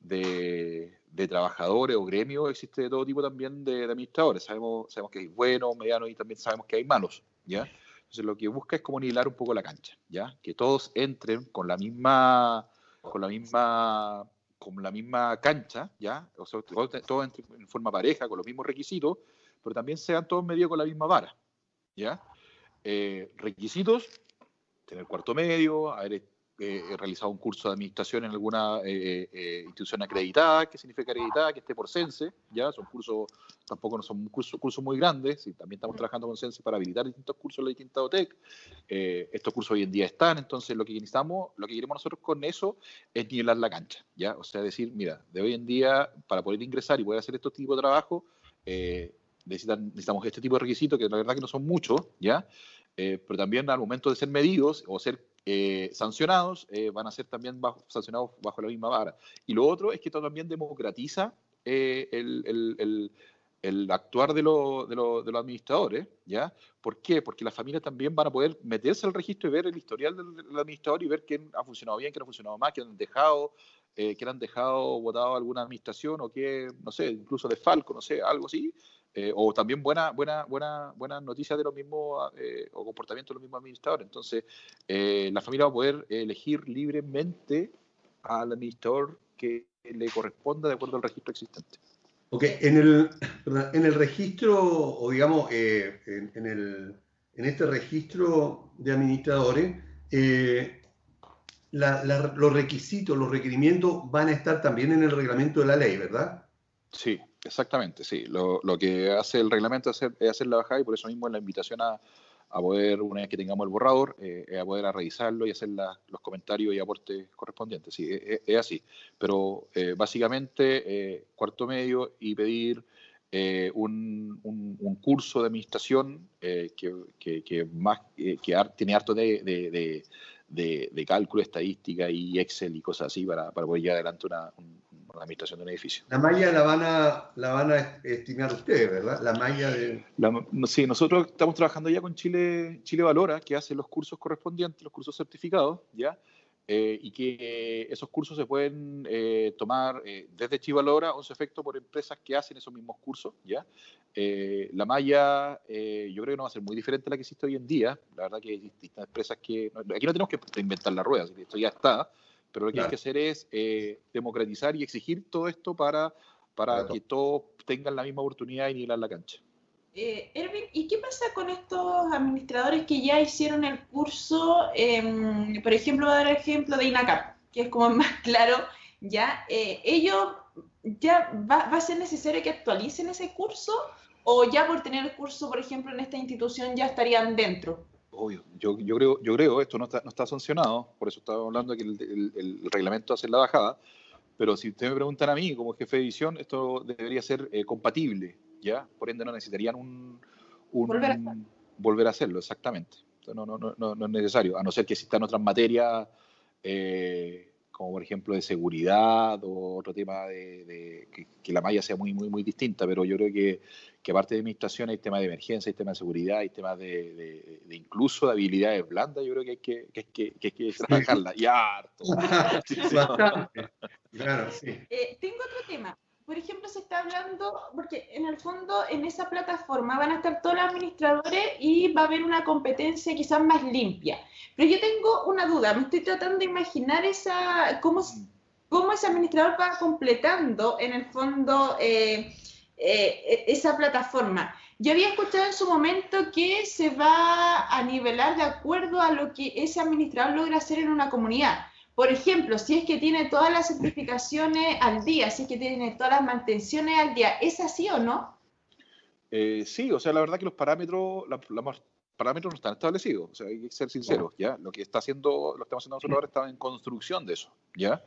de, trabajadores o gremios existe todo tipo también de, administradores. Sabemos, sabemos que hay buenos, medianos y también sabemos que hay malos, ¿ya? Entonces lo que busca es como nivelar un poco la cancha, ¿ya? Que todos entren con la misma, con la misma, con la misma cancha, ¿ya? O sea, todos, entren en forma pareja, con los mismos requisitos, pero también sean todos medidos con la misma vara, ¿ya? Eh, requisitos tener cuarto medio, haber eh, realizado un curso de administración en alguna eh, eh, institución acreditada, que significa acreditada, que esté por CENSE, ya, son cursos, tampoco no son cursos, cursos muy grandes, y también estamos trabajando con CENSE para habilitar distintos cursos en la distintas OTEC, estos cursos hoy en día están, entonces lo que necesitamos, lo que queremos nosotros con eso es nivelar la cancha, ya, o sea, decir, mira, de hoy en día, para poder ingresar y poder hacer este tipo de trabajo, necesitamos este tipo de requisitos, que la verdad que no son muchos, ¿ya? Eh, pero también al momento de ser medidos o ser sancionados, van a ser también sancionados bajo la misma vara. Y lo otro es que esto también democratiza el, el actuar de, de, los administradores, ¿ya? ¿Por qué? Porque las familias también van a poder meterse al registro y ver el historial del, administrador y ver quién ha funcionado bien, quién ha funcionado mal, quién han dejado, eh, quién han dejado votado alguna administración o qué, no sé, incluso de Falco, no sé, algo así. Eh, o también buena, buena, buena, buenas noticias de los mismos eh, o comportamientos de los mismos administradores. Entonces, eh, la familia va a poder elegir libremente al administrador que le corresponda de acuerdo al registro existente. Ok, en el, en el registro, o digamos, en, el, en este registro de administradores, los requisitos, los requerimientos van a estar también en el reglamento de la ley, ¿verdad? Sí, exactamente, sí. Lo, lo que hace el reglamento es hacer, es hacer la bajada y por eso mismo la invitación a, a poder, una vez que tengamos el borrador, eh, a poder a revisarlo y hacer los comentarios y aportes correspondientes. Sí, es, así. Pero eh, básicamente, eh, cuarto medio y pedir un, un, curso de administración que, que, más, que tiene harto de, de, de, de, cálculo, estadística y Excel y cosas así para, para poder llevar adelante una, la administración de un edificio. La malla la van a, la van a estimar ustedes, ¿verdad? La malla de... sí, nosotros estamos trabajando ya con Chile, Chile Valora, que hace los cursos correspondientes, los cursos certificados, ¿ya? Eh, y que esos cursos se pueden eh, tomar eh, desde Chile Valora o su efecto por empresas que hacen esos mismos cursos, ¿ya? la malla yo creo que no va a ser muy diferente a la que existe hoy en día, la verdad que hay distintas empresas que... Aquí no tenemos que inventar la rueda, esto ya está, pero lo que hay que hacer es eh, democratizar y exigir todo esto para, para que todos tengan la misma oportunidad y nivelar la cancha. Eh, Erwin, ¿y qué pasa con estos administradores que ya hicieron el curso? Em, por ejemplo, voy a dar el ejemplo de INACAP, que es como más (laughs) claro, ya, eh, ellos ya va, va, a ser necesario que actualicen ese curso o ya por tener el curso, por ejemplo, en esta institución ya estarían dentro? Obvio, yo, yo, creo, yo creo, esto no está, no está sancionado, por eso estaba hablando de que el, el, reglamento hace la bajada, pero si ustedes me preguntan a mí como jefe de edición, esto debería ser eh, compatible, ¿ya? Por ende no necesitarían un... volver, a volver, a hacerlo, exactamente. no, no, no, no, es necesario, a no ser que existan otras materias eh, como por ejemplo de seguridad o otro tema de, que, la malla sea muy, muy, muy distinta, pero yo creo que, que aparte de administración hay temas de emergencia, hay temas de seguridad, hay temas de, de, incluso de habilidades blandas, yo creo que hay que, que, que, que trabajarla, y harto. (laughs) claro, sí. Eh, tengo otro tema por ejemplo, se está hablando, porque en el fondo en esa plataforma van a estar todos los administradores y va a haber una competencia quizás más limpia. Pero yo tengo una duda, me estoy tratando de imaginar esa, cómo, cómo ese administrador va completando en el fondo eh, eh, esa plataforma. Yo había escuchado en su momento que se va a nivelar de acuerdo a lo que ese administrador logra hacer en una comunidad. Por ejemplo, si es que tiene todas las certificaciones al día, si es que tiene todas las mantenciones al día, ¿es así o no? Eh, sí, o sea, la verdad que los parámetros, los parámetros no están establecidos, o sea, hay que ser sinceros, ¿ya? Lo que está haciendo, lo estamos haciendo nosotros ahora está en construcción de eso, ¿ya?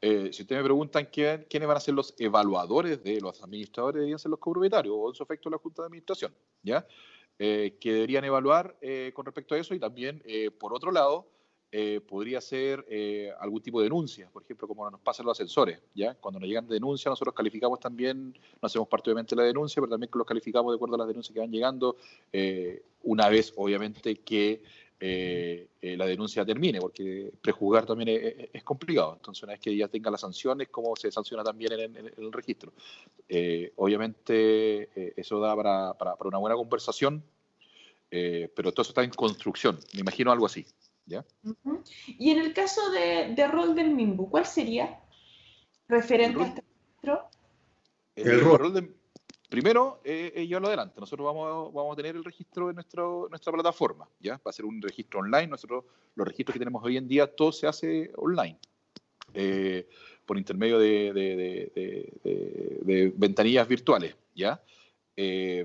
Eh, si ustedes me preguntan quién, quiénes van a ser los evaluadores de los administradores, deberían ser los copropietarios o en su efecto la Junta de Administración, ¿ya? Eh, que deberían evaluar con respecto a eso y también, por otro lado, eh, podría ser eh, algún tipo de denuncia, por ejemplo, como nos pasa en los ascensores, ¿ya? Cuando nos llegan denuncias, nosotros calificamos también, no hacemos parte obviamente de la denuncia, pero también los calificamos de acuerdo a las denuncias que van llegando, eh, una vez obviamente que la denuncia termine, porque prejuzgar también es, complicado. Entonces, una vez que ya tenga las sanciones, ¿cómo se sanciona también en, el registro? obviamente, eso da para, para, una buena conversación, pero todo eso está en construcción, me imagino algo así. ¿Ya? Y en el caso de, rol del MIMBU, ¿cuál sería? Referente a este registro. El, rol. primero, eh, eh, yo lo adelante. Nosotros vamos, vamos a tener el registro en nuestro, nuestra plataforma, ¿ya? Va a ser un registro online. Nosotros, los registros que tenemos hoy en día, todo se hace online. Eh, por intermedio de, de, ventanillas virtuales, ¿ya? Eh,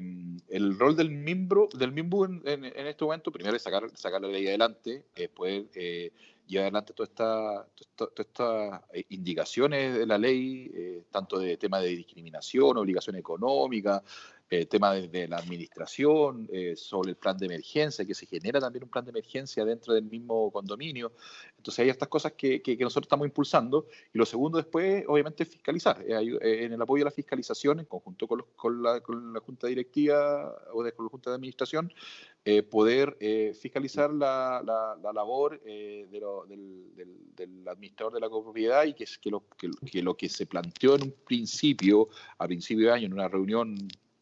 el rol del miembro del miembro en, en, este momento primero es sacar, sacar la ley adelante después eh, llevar adelante todas estas esta, eh, indicaciones de la ley tanto de tema de discriminación obligación económica eh, tema de, la administración, eh, sobre el plan de emergencia, que se genera también un plan de emergencia dentro del mismo condominio. Entonces hay estas cosas que, que, nosotros estamos impulsando. Y lo segundo después, obviamente, es fiscalizar. Eh, en el apoyo a la fiscalización, en conjunto con, con, la, con la, Junta Directiva o de, con la Junta de Administración, poder fiscalizar la, la, labor de lo, del, del, administrador de la copropiedad y que, lo, que, lo que se planteó en un principio, a principio de año, en una reunión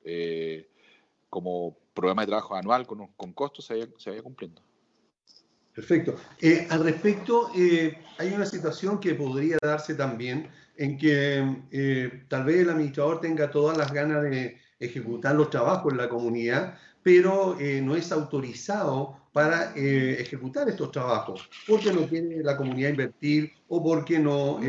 eh, como programa de trabajo anual con, con costos se vaya, cumpliendo. Perfecto. Eh, al respecto, eh, hay una situación que podría darse también en que tal vez el administrador tenga todas las ganas de ejecutar los trabajos en la comunidad, pero no es autorizado para ejecutar estos trabajos, porque no tiene la comunidad invertir o porque no,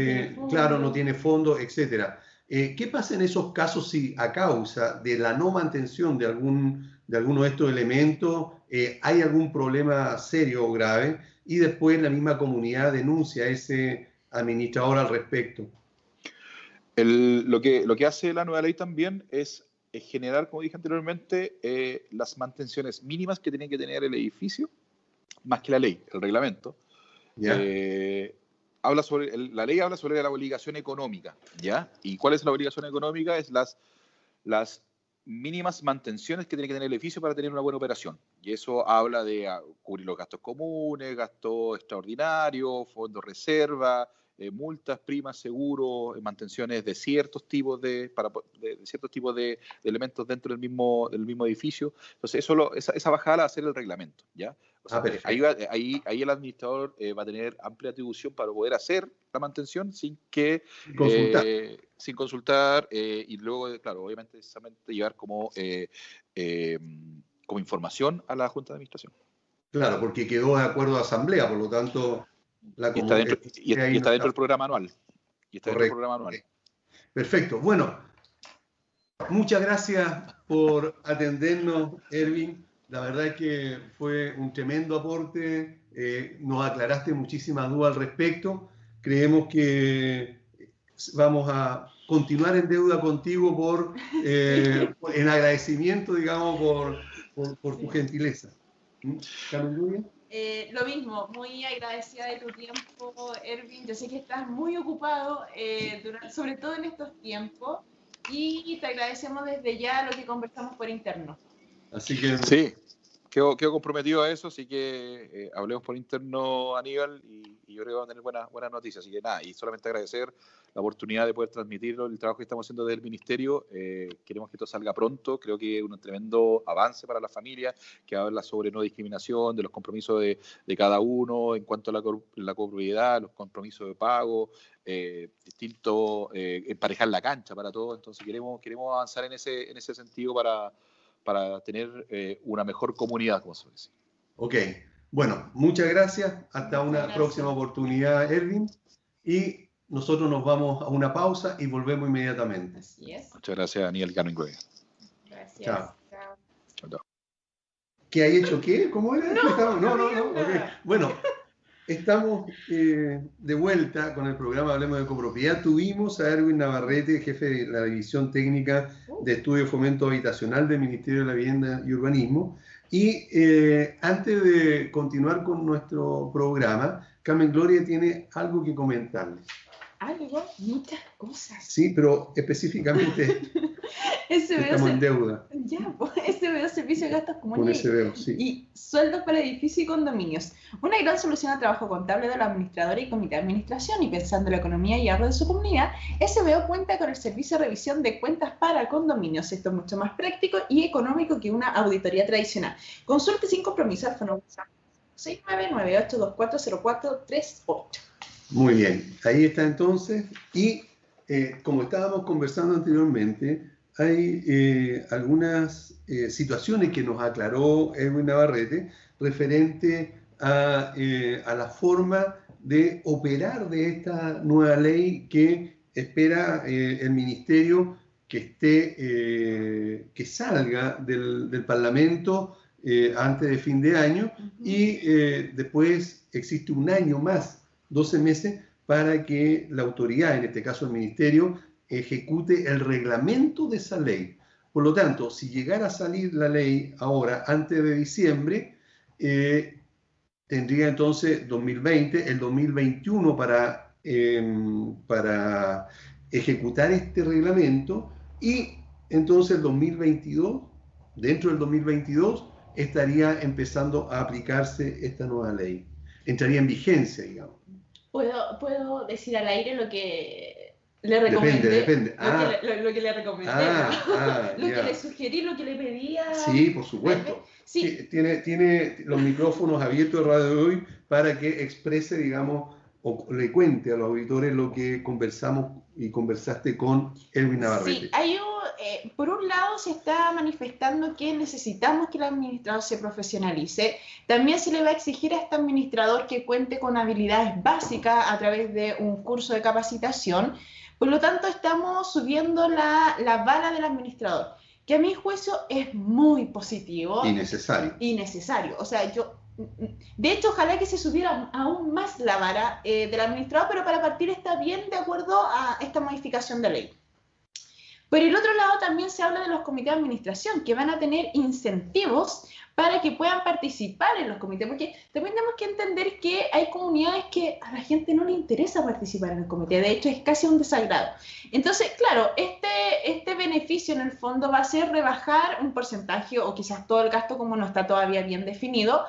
claro, no tiene fondos, etcétera. Eh, ¿Qué pasa en esos casos si a causa de la no mantención de, algún, de alguno de estos elementos eh, hay algún problema serio o grave y después la misma comunidad denuncia a ese administrador al respecto? lo, que, lo que hace la nueva ley también es, generar, como dije anteriormente, eh, las mantenciones mínimas que tiene que tener el edificio, más que la ley, el reglamento. ¿Ya? habla sobre, la ley habla sobre la obligación económica, ¿ya? ¿Y cuál es la obligación económica? Es las, las mínimas mantenciones que tiene que tener el edificio para tener una buena operación. Y eso habla de ah, cubrir los gastos comunes, gastos extraordinarios, fondos reserva, eh, multas, primas, seguros, eh, mantenciones de ciertos tipos de, para, de, ciertos tipos de, elementos dentro del mismo, del mismo edificio. Entonces, eso esa, esa, bajada va a hacer el reglamento, ¿ya? Ah, ahí, ahí, ahí, el administrador eh, va a tener amplia atribución para poder hacer la mantención sin que consultar, sin consultar y luego, claro, obviamente, llevar como, como información a la Junta de Administración. Claro, porque quedó de acuerdo a asamblea, por lo tanto y está dentro, dentro del programa anual. Y está dentro del programa anual. Perfecto. Bueno, muchas gracias por atendernos, Erwin. La verdad es que fue un tremendo aporte. Eh, nos aclaraste muchísimas dudas al respecto. Creemos que vamos a continuar en deuda contigo por, eh, en agradecimiento, digamos, por, por, tu gentileza. ¿Mm? Carmen eh, lo mismo, muy agradecida de tu tiempo, Erwin. Yo sé que estás muy ocupado, eh, sobre todo en estos tiempos, y te agradecemos desde ya lo que conversamos por interno. Así que. Sí, quedo, comprometido a eso, así que eh, hablemos por interno, Aníbal, y, yo creo que vamos a tener buenas, buenas noticias. Así que nada, y solamente agradecer la oportunidad de poder transmitir el trabajo que estamos haciendo desde el Ministerio. Eh, queremos que esto salga pronto, creo que es un tremendo avance para la familia, que habla sobre no discriminación, de los compromisos de, de cada uno en cuanto a la, la copropiedad, los compromisos de pago, eh, distinto, eh, emparejar la cancha para todos. Entonces queremos, queremos avanzar en ese, en ese sentido para para tener eh, una mejor comunidad, como se dice. Ok, bueno, muchas gracias. Hasta una próxima oportunidad, Erwin. Y nosotros nos vamos a una pausa y volvemos inmediatamente. Así es. Muchas gracias, Daniel Carmen Gracias. Chao. Chao. ¿Qué hay hecho qué? ¿Cómo era? No, (laughs) no, no. no. Okay. Bueno. Estamos eh, de vuelta con el programa Hablemos de Copropiedad. Tuvimos a Erwin Navarrete, jefe de la División Técnica de Estudio y Fomento Habitacional del Ministerio de la Vivienda y Urbanismo. Y eh, antes de continuar con nuestro programa, Carmen Gloria tiene algo que comentarles algo, muchas cosas. Sí, pero específicamente (laughs) estamos en deuda. Ya, pues, SBO, Servicio de Gastos Comunes y Sueldos para Edificios y Condominios. Una gran solución al trabajo contable de la administradora y comité de administración y pensando en la economía y ahorro de su comunidad, SBO cuenta con el servicio de revisión de cuentas para condominios. Esto es mucho más práctico y económico que una auditoría tradicional. Consulte sin compromiso al fono 6998240438. Muy bien, ahí está entonces. Y eh, como estábamos conversando anteriormente, hay eh, algunas eh, situaciones que nos aclaró Edwin Navarrete referente a, a, la forma de operar de esta nueva ley que espera el ministerio que esté, que salga del, del Parlamento antes de fin de año y después existe un año más 12 meses para que la autoridad, en este caso el ministerio, ejecute el reglamento de esa ley. Por lo tanto, si llegara a salir la ley ahora, antes de diciembre, eh, tendría entonces 2020, el 2021 para, em, para ejecutar este reglamento y entonces el 2022, dentro del 2022, estaría empezando a aplicarse esta nueva ley. Entraría en vigencia, digamos. ¿Puedo, puedo decir al aire lo que le recomendé? Depende, depende. Lo, Ah, que, le, lo, lo que le recomendé. ah, ¿no? ah, (laughs) lo que le sugerí, lo que le pedía. Sí, por supuesto. Sí, Tiene, tiene los micrófonos abiertos de Radio de hoy para que exprese, digamos, o le cuente a los auditores lo que conversamos y conversaste con Edwin Navarrete. Sí, hay un, eh, por un lado se está manifestando que necesitamos que el administrador se profesionalice. También se le va a exigir a este administrador que cuente con habilidades básicas a través de un curso de capacitación. Por lo tanto, estamos subiendo la, la vara del administrador, que a mi juicio es muy positivo Innecesario. y necesario. O sea, yo, de hecho, ojalá que se subiera aún más la vara eh, del administrador, pero para partir está bien de acuerdo a esta modificación de ley. Por el otro lado, también se habla de los comités de administración, que van a tener incentivos para que puedan participar en los comités, porque también tenemos que entender que hay comunidades que a la gente no le interesa participar en el comité, de hecho es casi un desagrado. Entonces, claro, este, este beneficio en el fondo va a ser rebajar un porcentaje o quizás todo el gasto como no está todavía bien definido,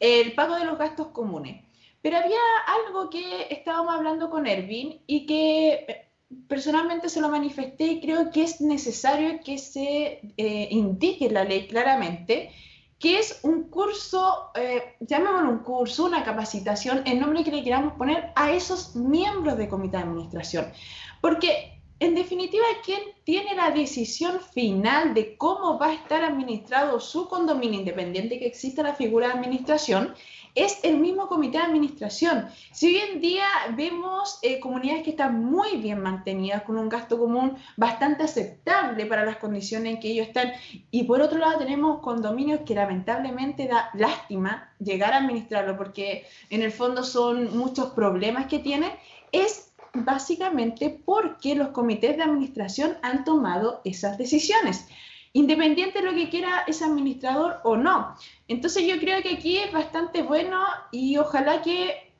el pago de los gastos comunes. Pero había algo que estábamos hablando con Ervin y que personalmente se lo manifesté y creo que es necesario que se eh, indique en la ley claramente que es un curso, eh, llamémoslo un curso, una capacitación, el nombre que le queramos poner a esos miembros de comité de administración. Porque en definitiva, quien tiene la decisión final de cómo va a estar administrado su condominio, independiente que exista la figura de administración, es el mismo comité de administración. Si hoy en día vemos eh, comunidades que están muy bien mantenidas, con un gasto común bastante aceptable para las condiciones en que ellos están, y por otro lado tenemos condominios que lamentablemente da lástima llegar a administrarlo, porque en el fondo son muchos problemas que tienen, es básicamente porque los comités de administración han tomado esas decisiones independiente de lo que quiera ese administrador o no. Entonces yo creo que aquí es bastante bueno y ojalá que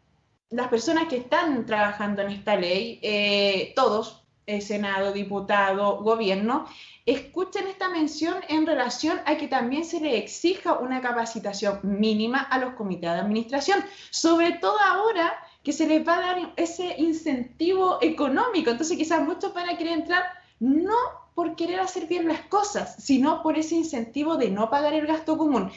las personas que están trabajando en esta ley, eh, todos, el Senado, diputado, gobierno, escuchen esta mención en relación a que también se le exija una capacitación mínima a los comités de administración, sobre todo ahora que se les va a dar ese incentivo económico. Entonces quizás muchos van a querer entrar no por querer hacer bien las cosas, sino por ese incentivo de no pagar el gasto común.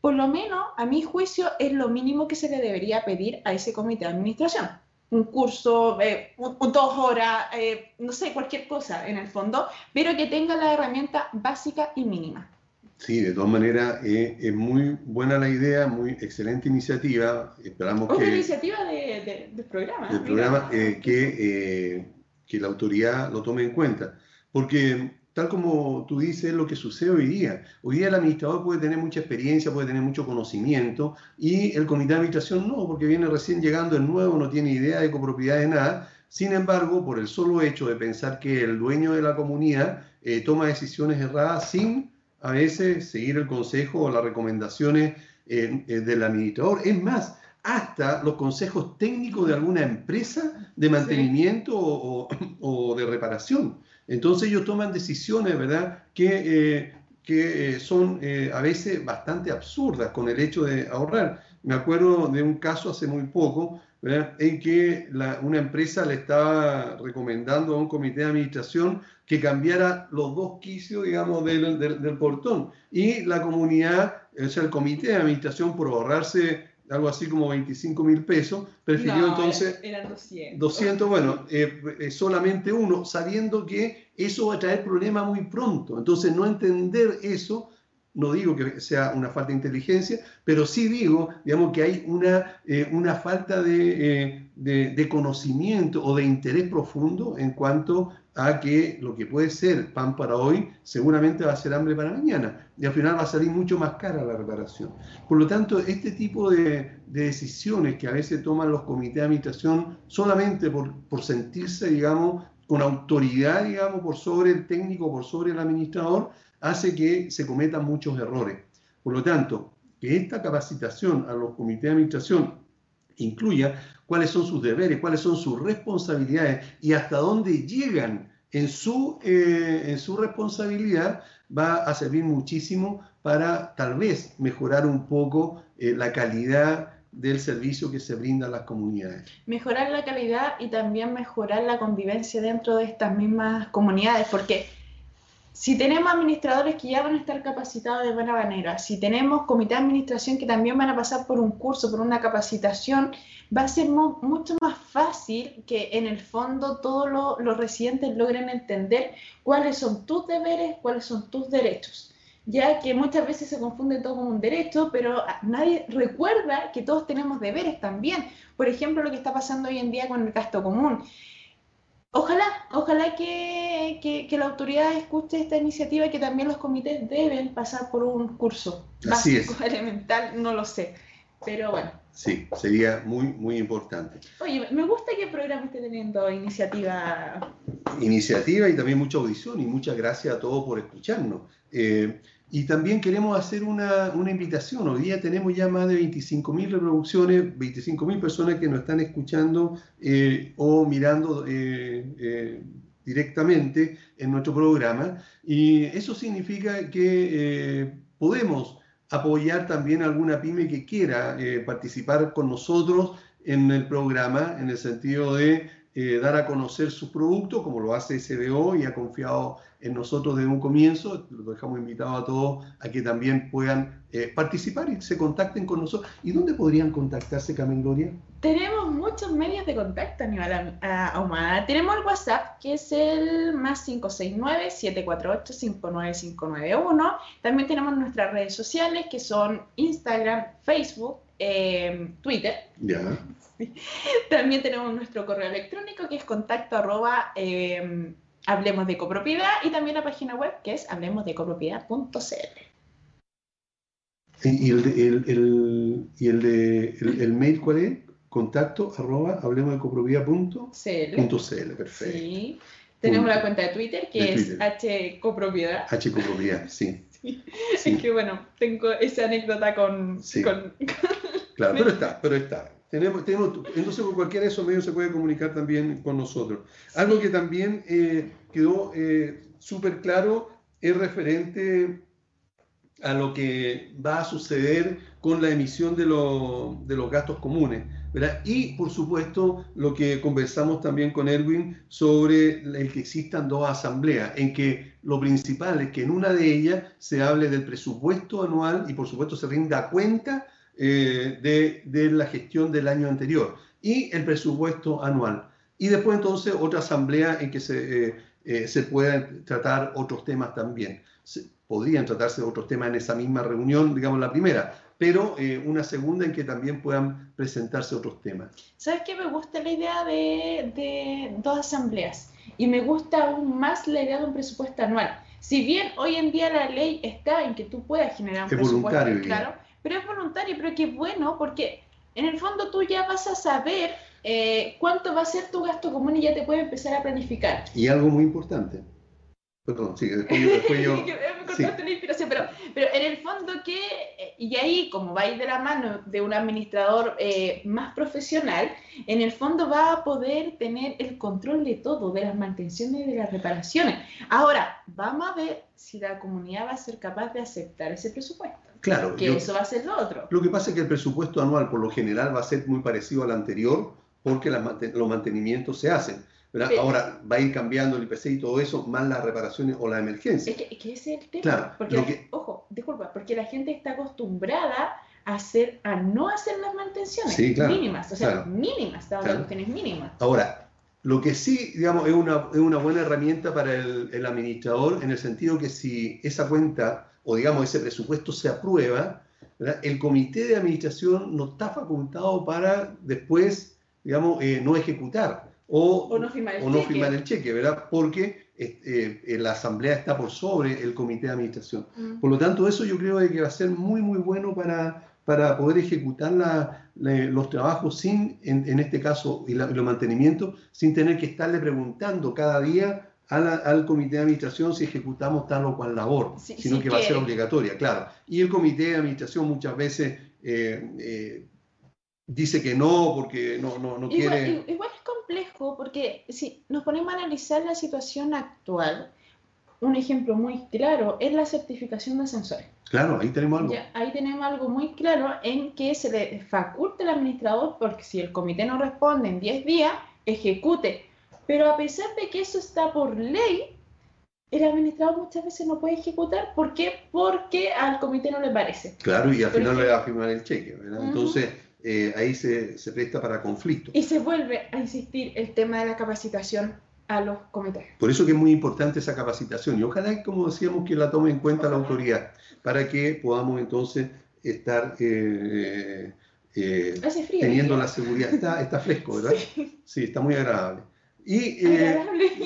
Por lo menos, a mi juicio, es lo mínimo que se le debería pedir a ese comité de administración. Un curso, eh, un- un dos horas, eh, no sé, cualquier cosa en el fondo, pero que tenga la herramienta básica y mínima. Sí, de todas maneras, eh, es muy buena la idea, muy excelente iniciativa. Esperamos Otra que iniciativa de- de- del programa. del programa eh, que, eh, que la autoridad lo tome en cuenta. Porque tal como tú dices, es lo que sucede hoy día. Hoy día el administrador puede tener mucha experiencia, puede tener mucho conocimiento y el comité de administración no, porque viene recién llegando el nuevo, no tiene idea de copropiedad de nada. Sin embargo, por el solo hecho de pensar que el dueño de la comunidad eh, toma decisiones erradas sin a veces seguir el consejo o las recomendaciones eh, eh, del administrador. Es más, hasta los consejos técnicos de alguna empresa de mantenimiento o, o- o de reparación. Entonces ellos toman decisiones, ¿verdad?, que, eh, que eh, son eh, a veces bastante absurdas con el hecho de ahorrar. Me acuerdo de un caso hace muy poco, ¿verdad?, en que una empresa le estaba recomendando a un comité de administración que cambiara los dos quicios, digamos, del, del- del portón. Y la comunidad, o sea, el comité de administración, por ahorrarse algo así como 25 mil pesos, prefirió No, entonces Eran 200. 200, bueno, eh, eh, solamente uno, sabiendo que eso va a traer problemas muy pronto. Entonces, no entender eso, no digo que sea una falta de inteligencia, pero sí digo, digamos, que hay una, eh, una falta de, de- de conocimiento o de interés profundo en cuanto a que lo que puede ser pan para hoy, seguramente va a ser hambre para mañana. Y al final va a salir mucho más cara la reparación. Por lo tanto, este tipo de, de decisiones que a veces toman los comités de administración solamente por, por sentirse, digamos, con autoridad, digamos, por sobre el técnico, por sobre el administrador, hace que se cometan muchos errores. Por lo tanto, que esta capacitación a los comités de administración incluya cuáles son sus deberes, cuáles son sus responsabilidades y hasta dónde llegan en su, eh, en su responsabilidad, va a servir muchísimo para tal vez mejorar un poco eh, la calidad del servicio que se brinda a las comunidades. Mejorar la calidad y también mejorar la convivencia dentro de estas mismas comunidades, porque si tenemos administradores que ya van a estar capacitados de buena manera, si tenemos comité de administración que también van a pasar por un curso, por una capacitación, va a ser mucho más fácil que en el fondo todos los residentes logren entender cuáles son tus deberes, cuáles son tus derechos. Ya que muchas veces se confunde todo como un derecho, pero nadie recuerda que todos tenemos deberes también. Por ejemplo, lo que está pasando hoy en día con el gasto común. Ojalá, ojalá que, que, la autoridad escuche esta iniciativa y que también los comités deben pasar por un curso básico, elemental, no lo sé, pero bueno. Sí, sería muy, muy importante. Oye, me gusta que el programa esté teniendo iniciativa. Iniciativa y también mucha audición y muchas gracias a todos por escucharnos. Eh, y también queremos hacer una, una, invitación. Hoy día tenemos ya más de 25.000 reproducciones, 25.000 personas que nos están escuchando eh, o mirando eh, eh, directamente en nuestro programa. Y eso significa que podemos apoyar también a alguna pyme que quiera participar con nosotros en el programa, en el sentido de dar a conocer sus productos, como lo hace SBO y ha confiado en nosotros desde un comienzo. Los dejamos invitados a todos a que también puedan eh, participar y se contacten con nosotros. ¿Y dónde podrían contactarse, Carmen Gloria? Tenemos muchos medios de contacto, Aníbal Ahumada. Tenemos el WhatsApp, que es el más 569-748-59591. También tenemos nuestras redes sociales, que son Instagram, Facebook, eh, Twitter. Ya. (laughs) También tenemos nuestro correo electrónico, que es contacto arroba... Eh, Hablemos de copropiedad y también la página web que es hablemosdecopropiedad.cl. ¿Y el, el, el, y el, de, el, mail cuál es? Contacto arroba hablemosdecopropiedad.cl. Perfecto. Sí. Tenemos la cuenta de Twitter que es hcopropiedad. hcopropiedad, (laughs) sí. sí. Es que bueno, tengo esa anécdota con... con... Claro, pero está, pero está. Tenemos, tenemos, entonces, por cualquiera de esos medios se puede comunicar también con nosotros. Algo que también eh, quedó eh, súper claro es referente a lo que va a suceder con la emisión de, de los gastos comunes. ¿verdad? Y, por supuesto, lo que conversamos también con Erwin sobre el que existan dos asambleas, en que lo principal es que en una de ellas se hable del presupuesto anual y, por supuesto, se rinda cuenta eh, de, la gestión del año anterior y el presupuesto anual. Y después entonces otra asamblea en que se, eh, eh, se puedan tratar otros temas también. podrían tratarse otros temas en esa misma reunión, digamos la primera, pero una segunda en que también puedan presentarse otros temas. ¿Sabes qué? Me gusta la idea de, de dos asambleas y me gusta aún más la idea de un presupuesto anual. Si bien hoy en día la ley está en que tú puedas generar un presupuesto, claro, pero es voluntario, pero qué bueno, porque en el fondo tú ya vas a saber eh, cuánto va a ser tu gasto común y ya te puedes empezar a planificar. Y algo muy importante. Perdón, sí, después. Después yo (laughs) sí. la inspiración, pero, pero en el fondo que, eh, y ahí como va a ir de la mano de un administrador eh, más profesional, en el fondo va a poder tener el control de todo, de las mantenciones y de las reparaciones. Ahora, vamos a ver si la comunidad va a ser capaz de aceptar ese presupuesto. Claro. Que eso va a ser lo otro. Lo que pasa es que el presupuesto anual por lo general va a ser muy parecido al anterior porque los mantenimientos se hacen. Ahora va a ir cambiando el IPC y todo eso, más las reparaciones o la emergencia. Es que, ese es el tema. Claro, porque, ojo, disculpa, porque la gente está acostumbrada a, hacer, a no hacer las mantenciones mínimas, o sea, mínimas, claro. mínimas. Ahora, lo que sí, digamos, es una, es una buena herramienta para el, el administrador en el sentido que si esa cuenta o digamos ese presupuesto se aprueba, el comité de administración no está facultado para después, digamos, eh, no ejecutar o, no, firmar el, cheque. ¿verdad? Porque eh, eh, la asamblea está por sobre el comité de administración. Mm. Por lo tanto, eso yo creo que va a ser muy, muy bueno para, para poder ejecutar los trabajos sin, en, este caso, y, los mantenimientos, sin tener que estarle preguntando cada día al comité de administración si ejecutamos tal o cual labor, sino que va a ser obligatoria, claro. Y el comité de administración muchas veces eh, eh, dice que no porque no, no, no quiere... Igual es complejo porque si nos ponemos a analizar la situación actual, un ejemplo muy claro es la certificación de ascensores. Claro, ahí tenemos algo. ahí tenemos algo muy claro en que se le faculte al administrador porque si el comité no responde en 10 días, ejecute. Pero a pesar de que eso está por ley, el administrador muchas veces no puede ejecutar. ¿Por qué? Porque al comité no le parece. Claro, y al final le va a firmar el cheque. ¿verdad? Entonces, eh, ahí se, se, presta para conflicto. Y se vuelve a insistir el tema de la capacitación a los comités. Por eso que es muy importante esa capacitación y ojalá, como decíamos, que la tome en cuenta la autoridad para que podamos entonces estar eh, eh, teniendo la seguridad. Está, está fresco, ¿verdad? (laughs) Sí. está muy agradable. Y, agradable, (laughs)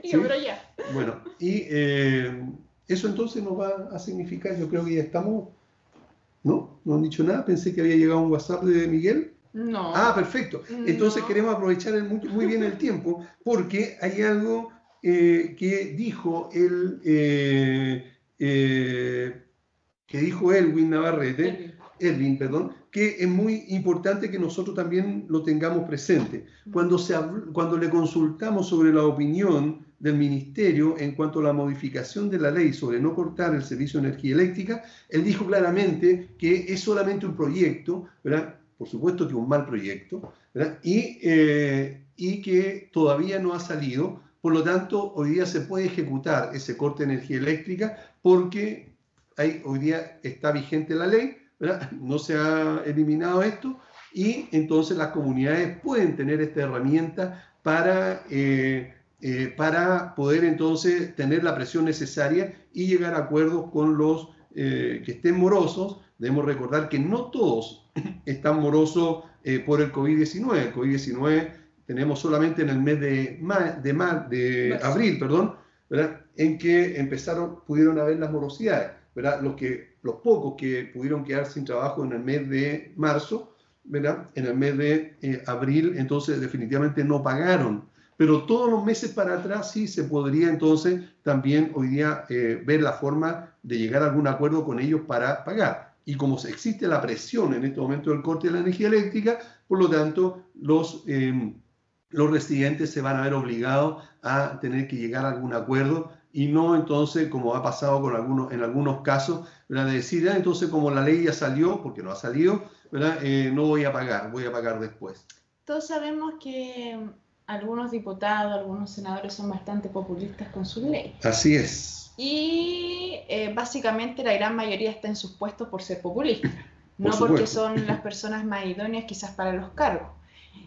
frío, pero ya. Bueno, y eso entonces nos va a significar, yo creo que ya estamos ¿No? ¿No han dicho nada? Pensé que había llegado un WhatsApp de Miguel. No. Ah, perfecto. Entonces queremos aprovechar muy, bien el tiempo porque hay algo eh, que dijo el eh, eh, que dijo Elwin Navarrete, Elvin, perdón, que es muy importante que nosotros también lo tengamos presente. Cuando, se, cuando le consultamos sobre la opinión del Ministerio en cuanto a la modificación de la ley sobre no cortar el servicio de energía eléctrica, él dijo claramente que es solamente un proyecto, ¿verdad? por supuesto que un mal proyecto, Y, eh, y que todavía no ha salido, por lo tanto, hoy día se puede ejecutar ese corte de energía eléctrica porque hay, hoy día está vigente la ley, no se ha eliminado esto y entonces las comunidades pueden tener esta herramienta para... Eh, eh, para poder entonces tener la presión necesaria y llegar a acuerdos con los eh, que estén morosos. Debemos recordar que no todos (clears throat) están morosos por el COVID-19. El COVID-19 tenemos solamente en el mes de, de, de abril, perdón, en que empezaron, pudieron haber las morosidades. ¿verdad? Los, que, los pocos que pudieron quedar sin trabajo en el mes de marzo, ¿verdad? en el mes de abril, entonces definitivamente no pagaron pero todos los meses para atrás sí se podría entonces también hoy día eh, ver la forma de llegar a algún acuerdo con ellos para pagar. Y como existe la presión en este momento del corte de la energía eléctrica, por lo tanto los, em, los residentes se van a ver obligados a tener que llegar a algún acuerdo y no entonces, como ha pasado con algunos, en algunos casos, de decir, ah, entonces como la ley ya salió, porque no ha salido, eh, no voy a pagar, voy a pagar después. Todos sabemos que algunos diputados, algunos senadores son bastante populistas con su ley. Así es. Y eh, básicamente la gran mayoría está en sus puestos por ser populistas, (laughs) no porque son las personas más idóneas quizás para los cargos.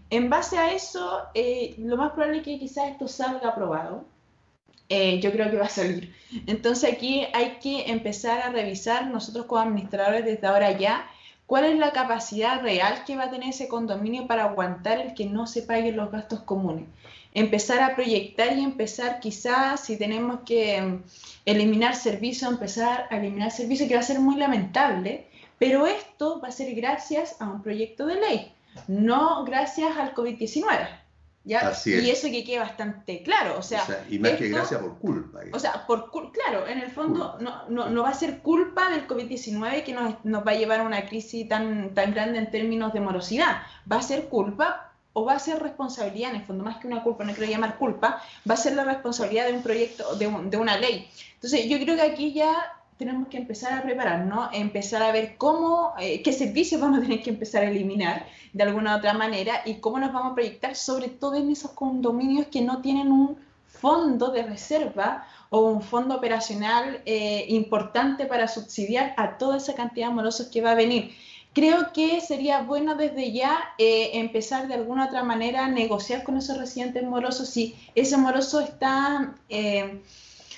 En base a eso, eh, lo más probable es que quizás esto salga aprobado. Eh, yo creo que va a salir. Entonces aquí hay que empezar a revisar nosotros como administradores desde ahora ya ¿Cuál es la capacidad real que va a tener ese condominio para aguantar el que no se paguen los gastos comunes? Empezar a proyectar y empezar quizás, si tenemos que mm, eliminar servicios, empezar a eliminar servicios, que va a ser muy lamentable, pero esto va a ser gracias a un proyecto de ley, no gracias al COVID-19. Y eso que quede bastante claro. O sea, y más que gracias por culpa. O sea, por claro, en el fondo no, no, no, va a ser culpa del COVID-19 que nos, nos, va a llevar a una crisis tan, tan grande en términos de morosidad. Va a ser culpa o va a ser responsabilidad, en el fondo, más que una culpa, no quiero llamar culpa, va a ser la responsabilidad de un proyecto, de, de una ley. Entonces, yo creo que aquí ya tenemos que empezar a prepararnos, empezar a ver cómo, eh, qué servicios vamos a tener que empezar a eliminar de alguna otra manera y cómo nos vamos a proyectar, sobre todo en esos condominios que no tienen un fondo de reserva o un fondo operacional eh, importante para subsidiar a toda esa cantidad de morosos que va a venir. Creo que sería bueno desde ya eh, empezar de alguna otra manera a negociar con esos residentes morosos si ese moroso está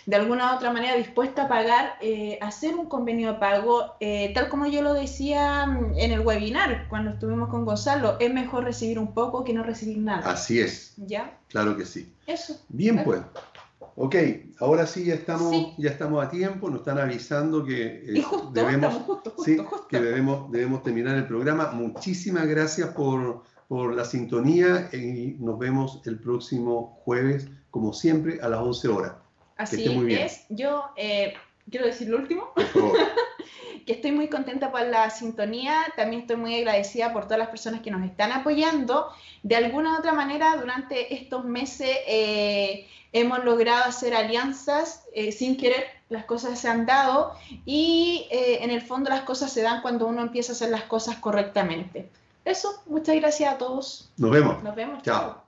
de alguna u otra manera dispuesta a pagar, eh, hacer un convenio de pago, eh, tal como yo lo decía mm, en el webinar cuando estuvimos con Gonzalo, es mejor recibir un poco que no recibir nada. Así es. ¿Ya? Claro que sí. Eso. Bien, pues. Ok, ahora sí ya estamos, ya estamos a tiempo, nos están avisando que eh, debemos, que debemos, debemos terminar el programa. Muchísimas gracias por, por la sintonía y nos vemos el próximo jueves, como siempre, a las 11 horas. Así es. Yo eh, quiero decir lo último. (laughs) que estoy muy contenta por la sintonía, también estoy muy agradecida por todas las personas que nos están apoyando. De alguna u otra manera, durante estos meses eh, hemos logrado hacer alianzas eh, sin querer, las cosas se han dado y eh, en el fondo las cosas se dan cuando uno empieza a hacer las cosas correctamente. Eso, muchas gracias a todos. Nos vemos. Nos vemos. Chao.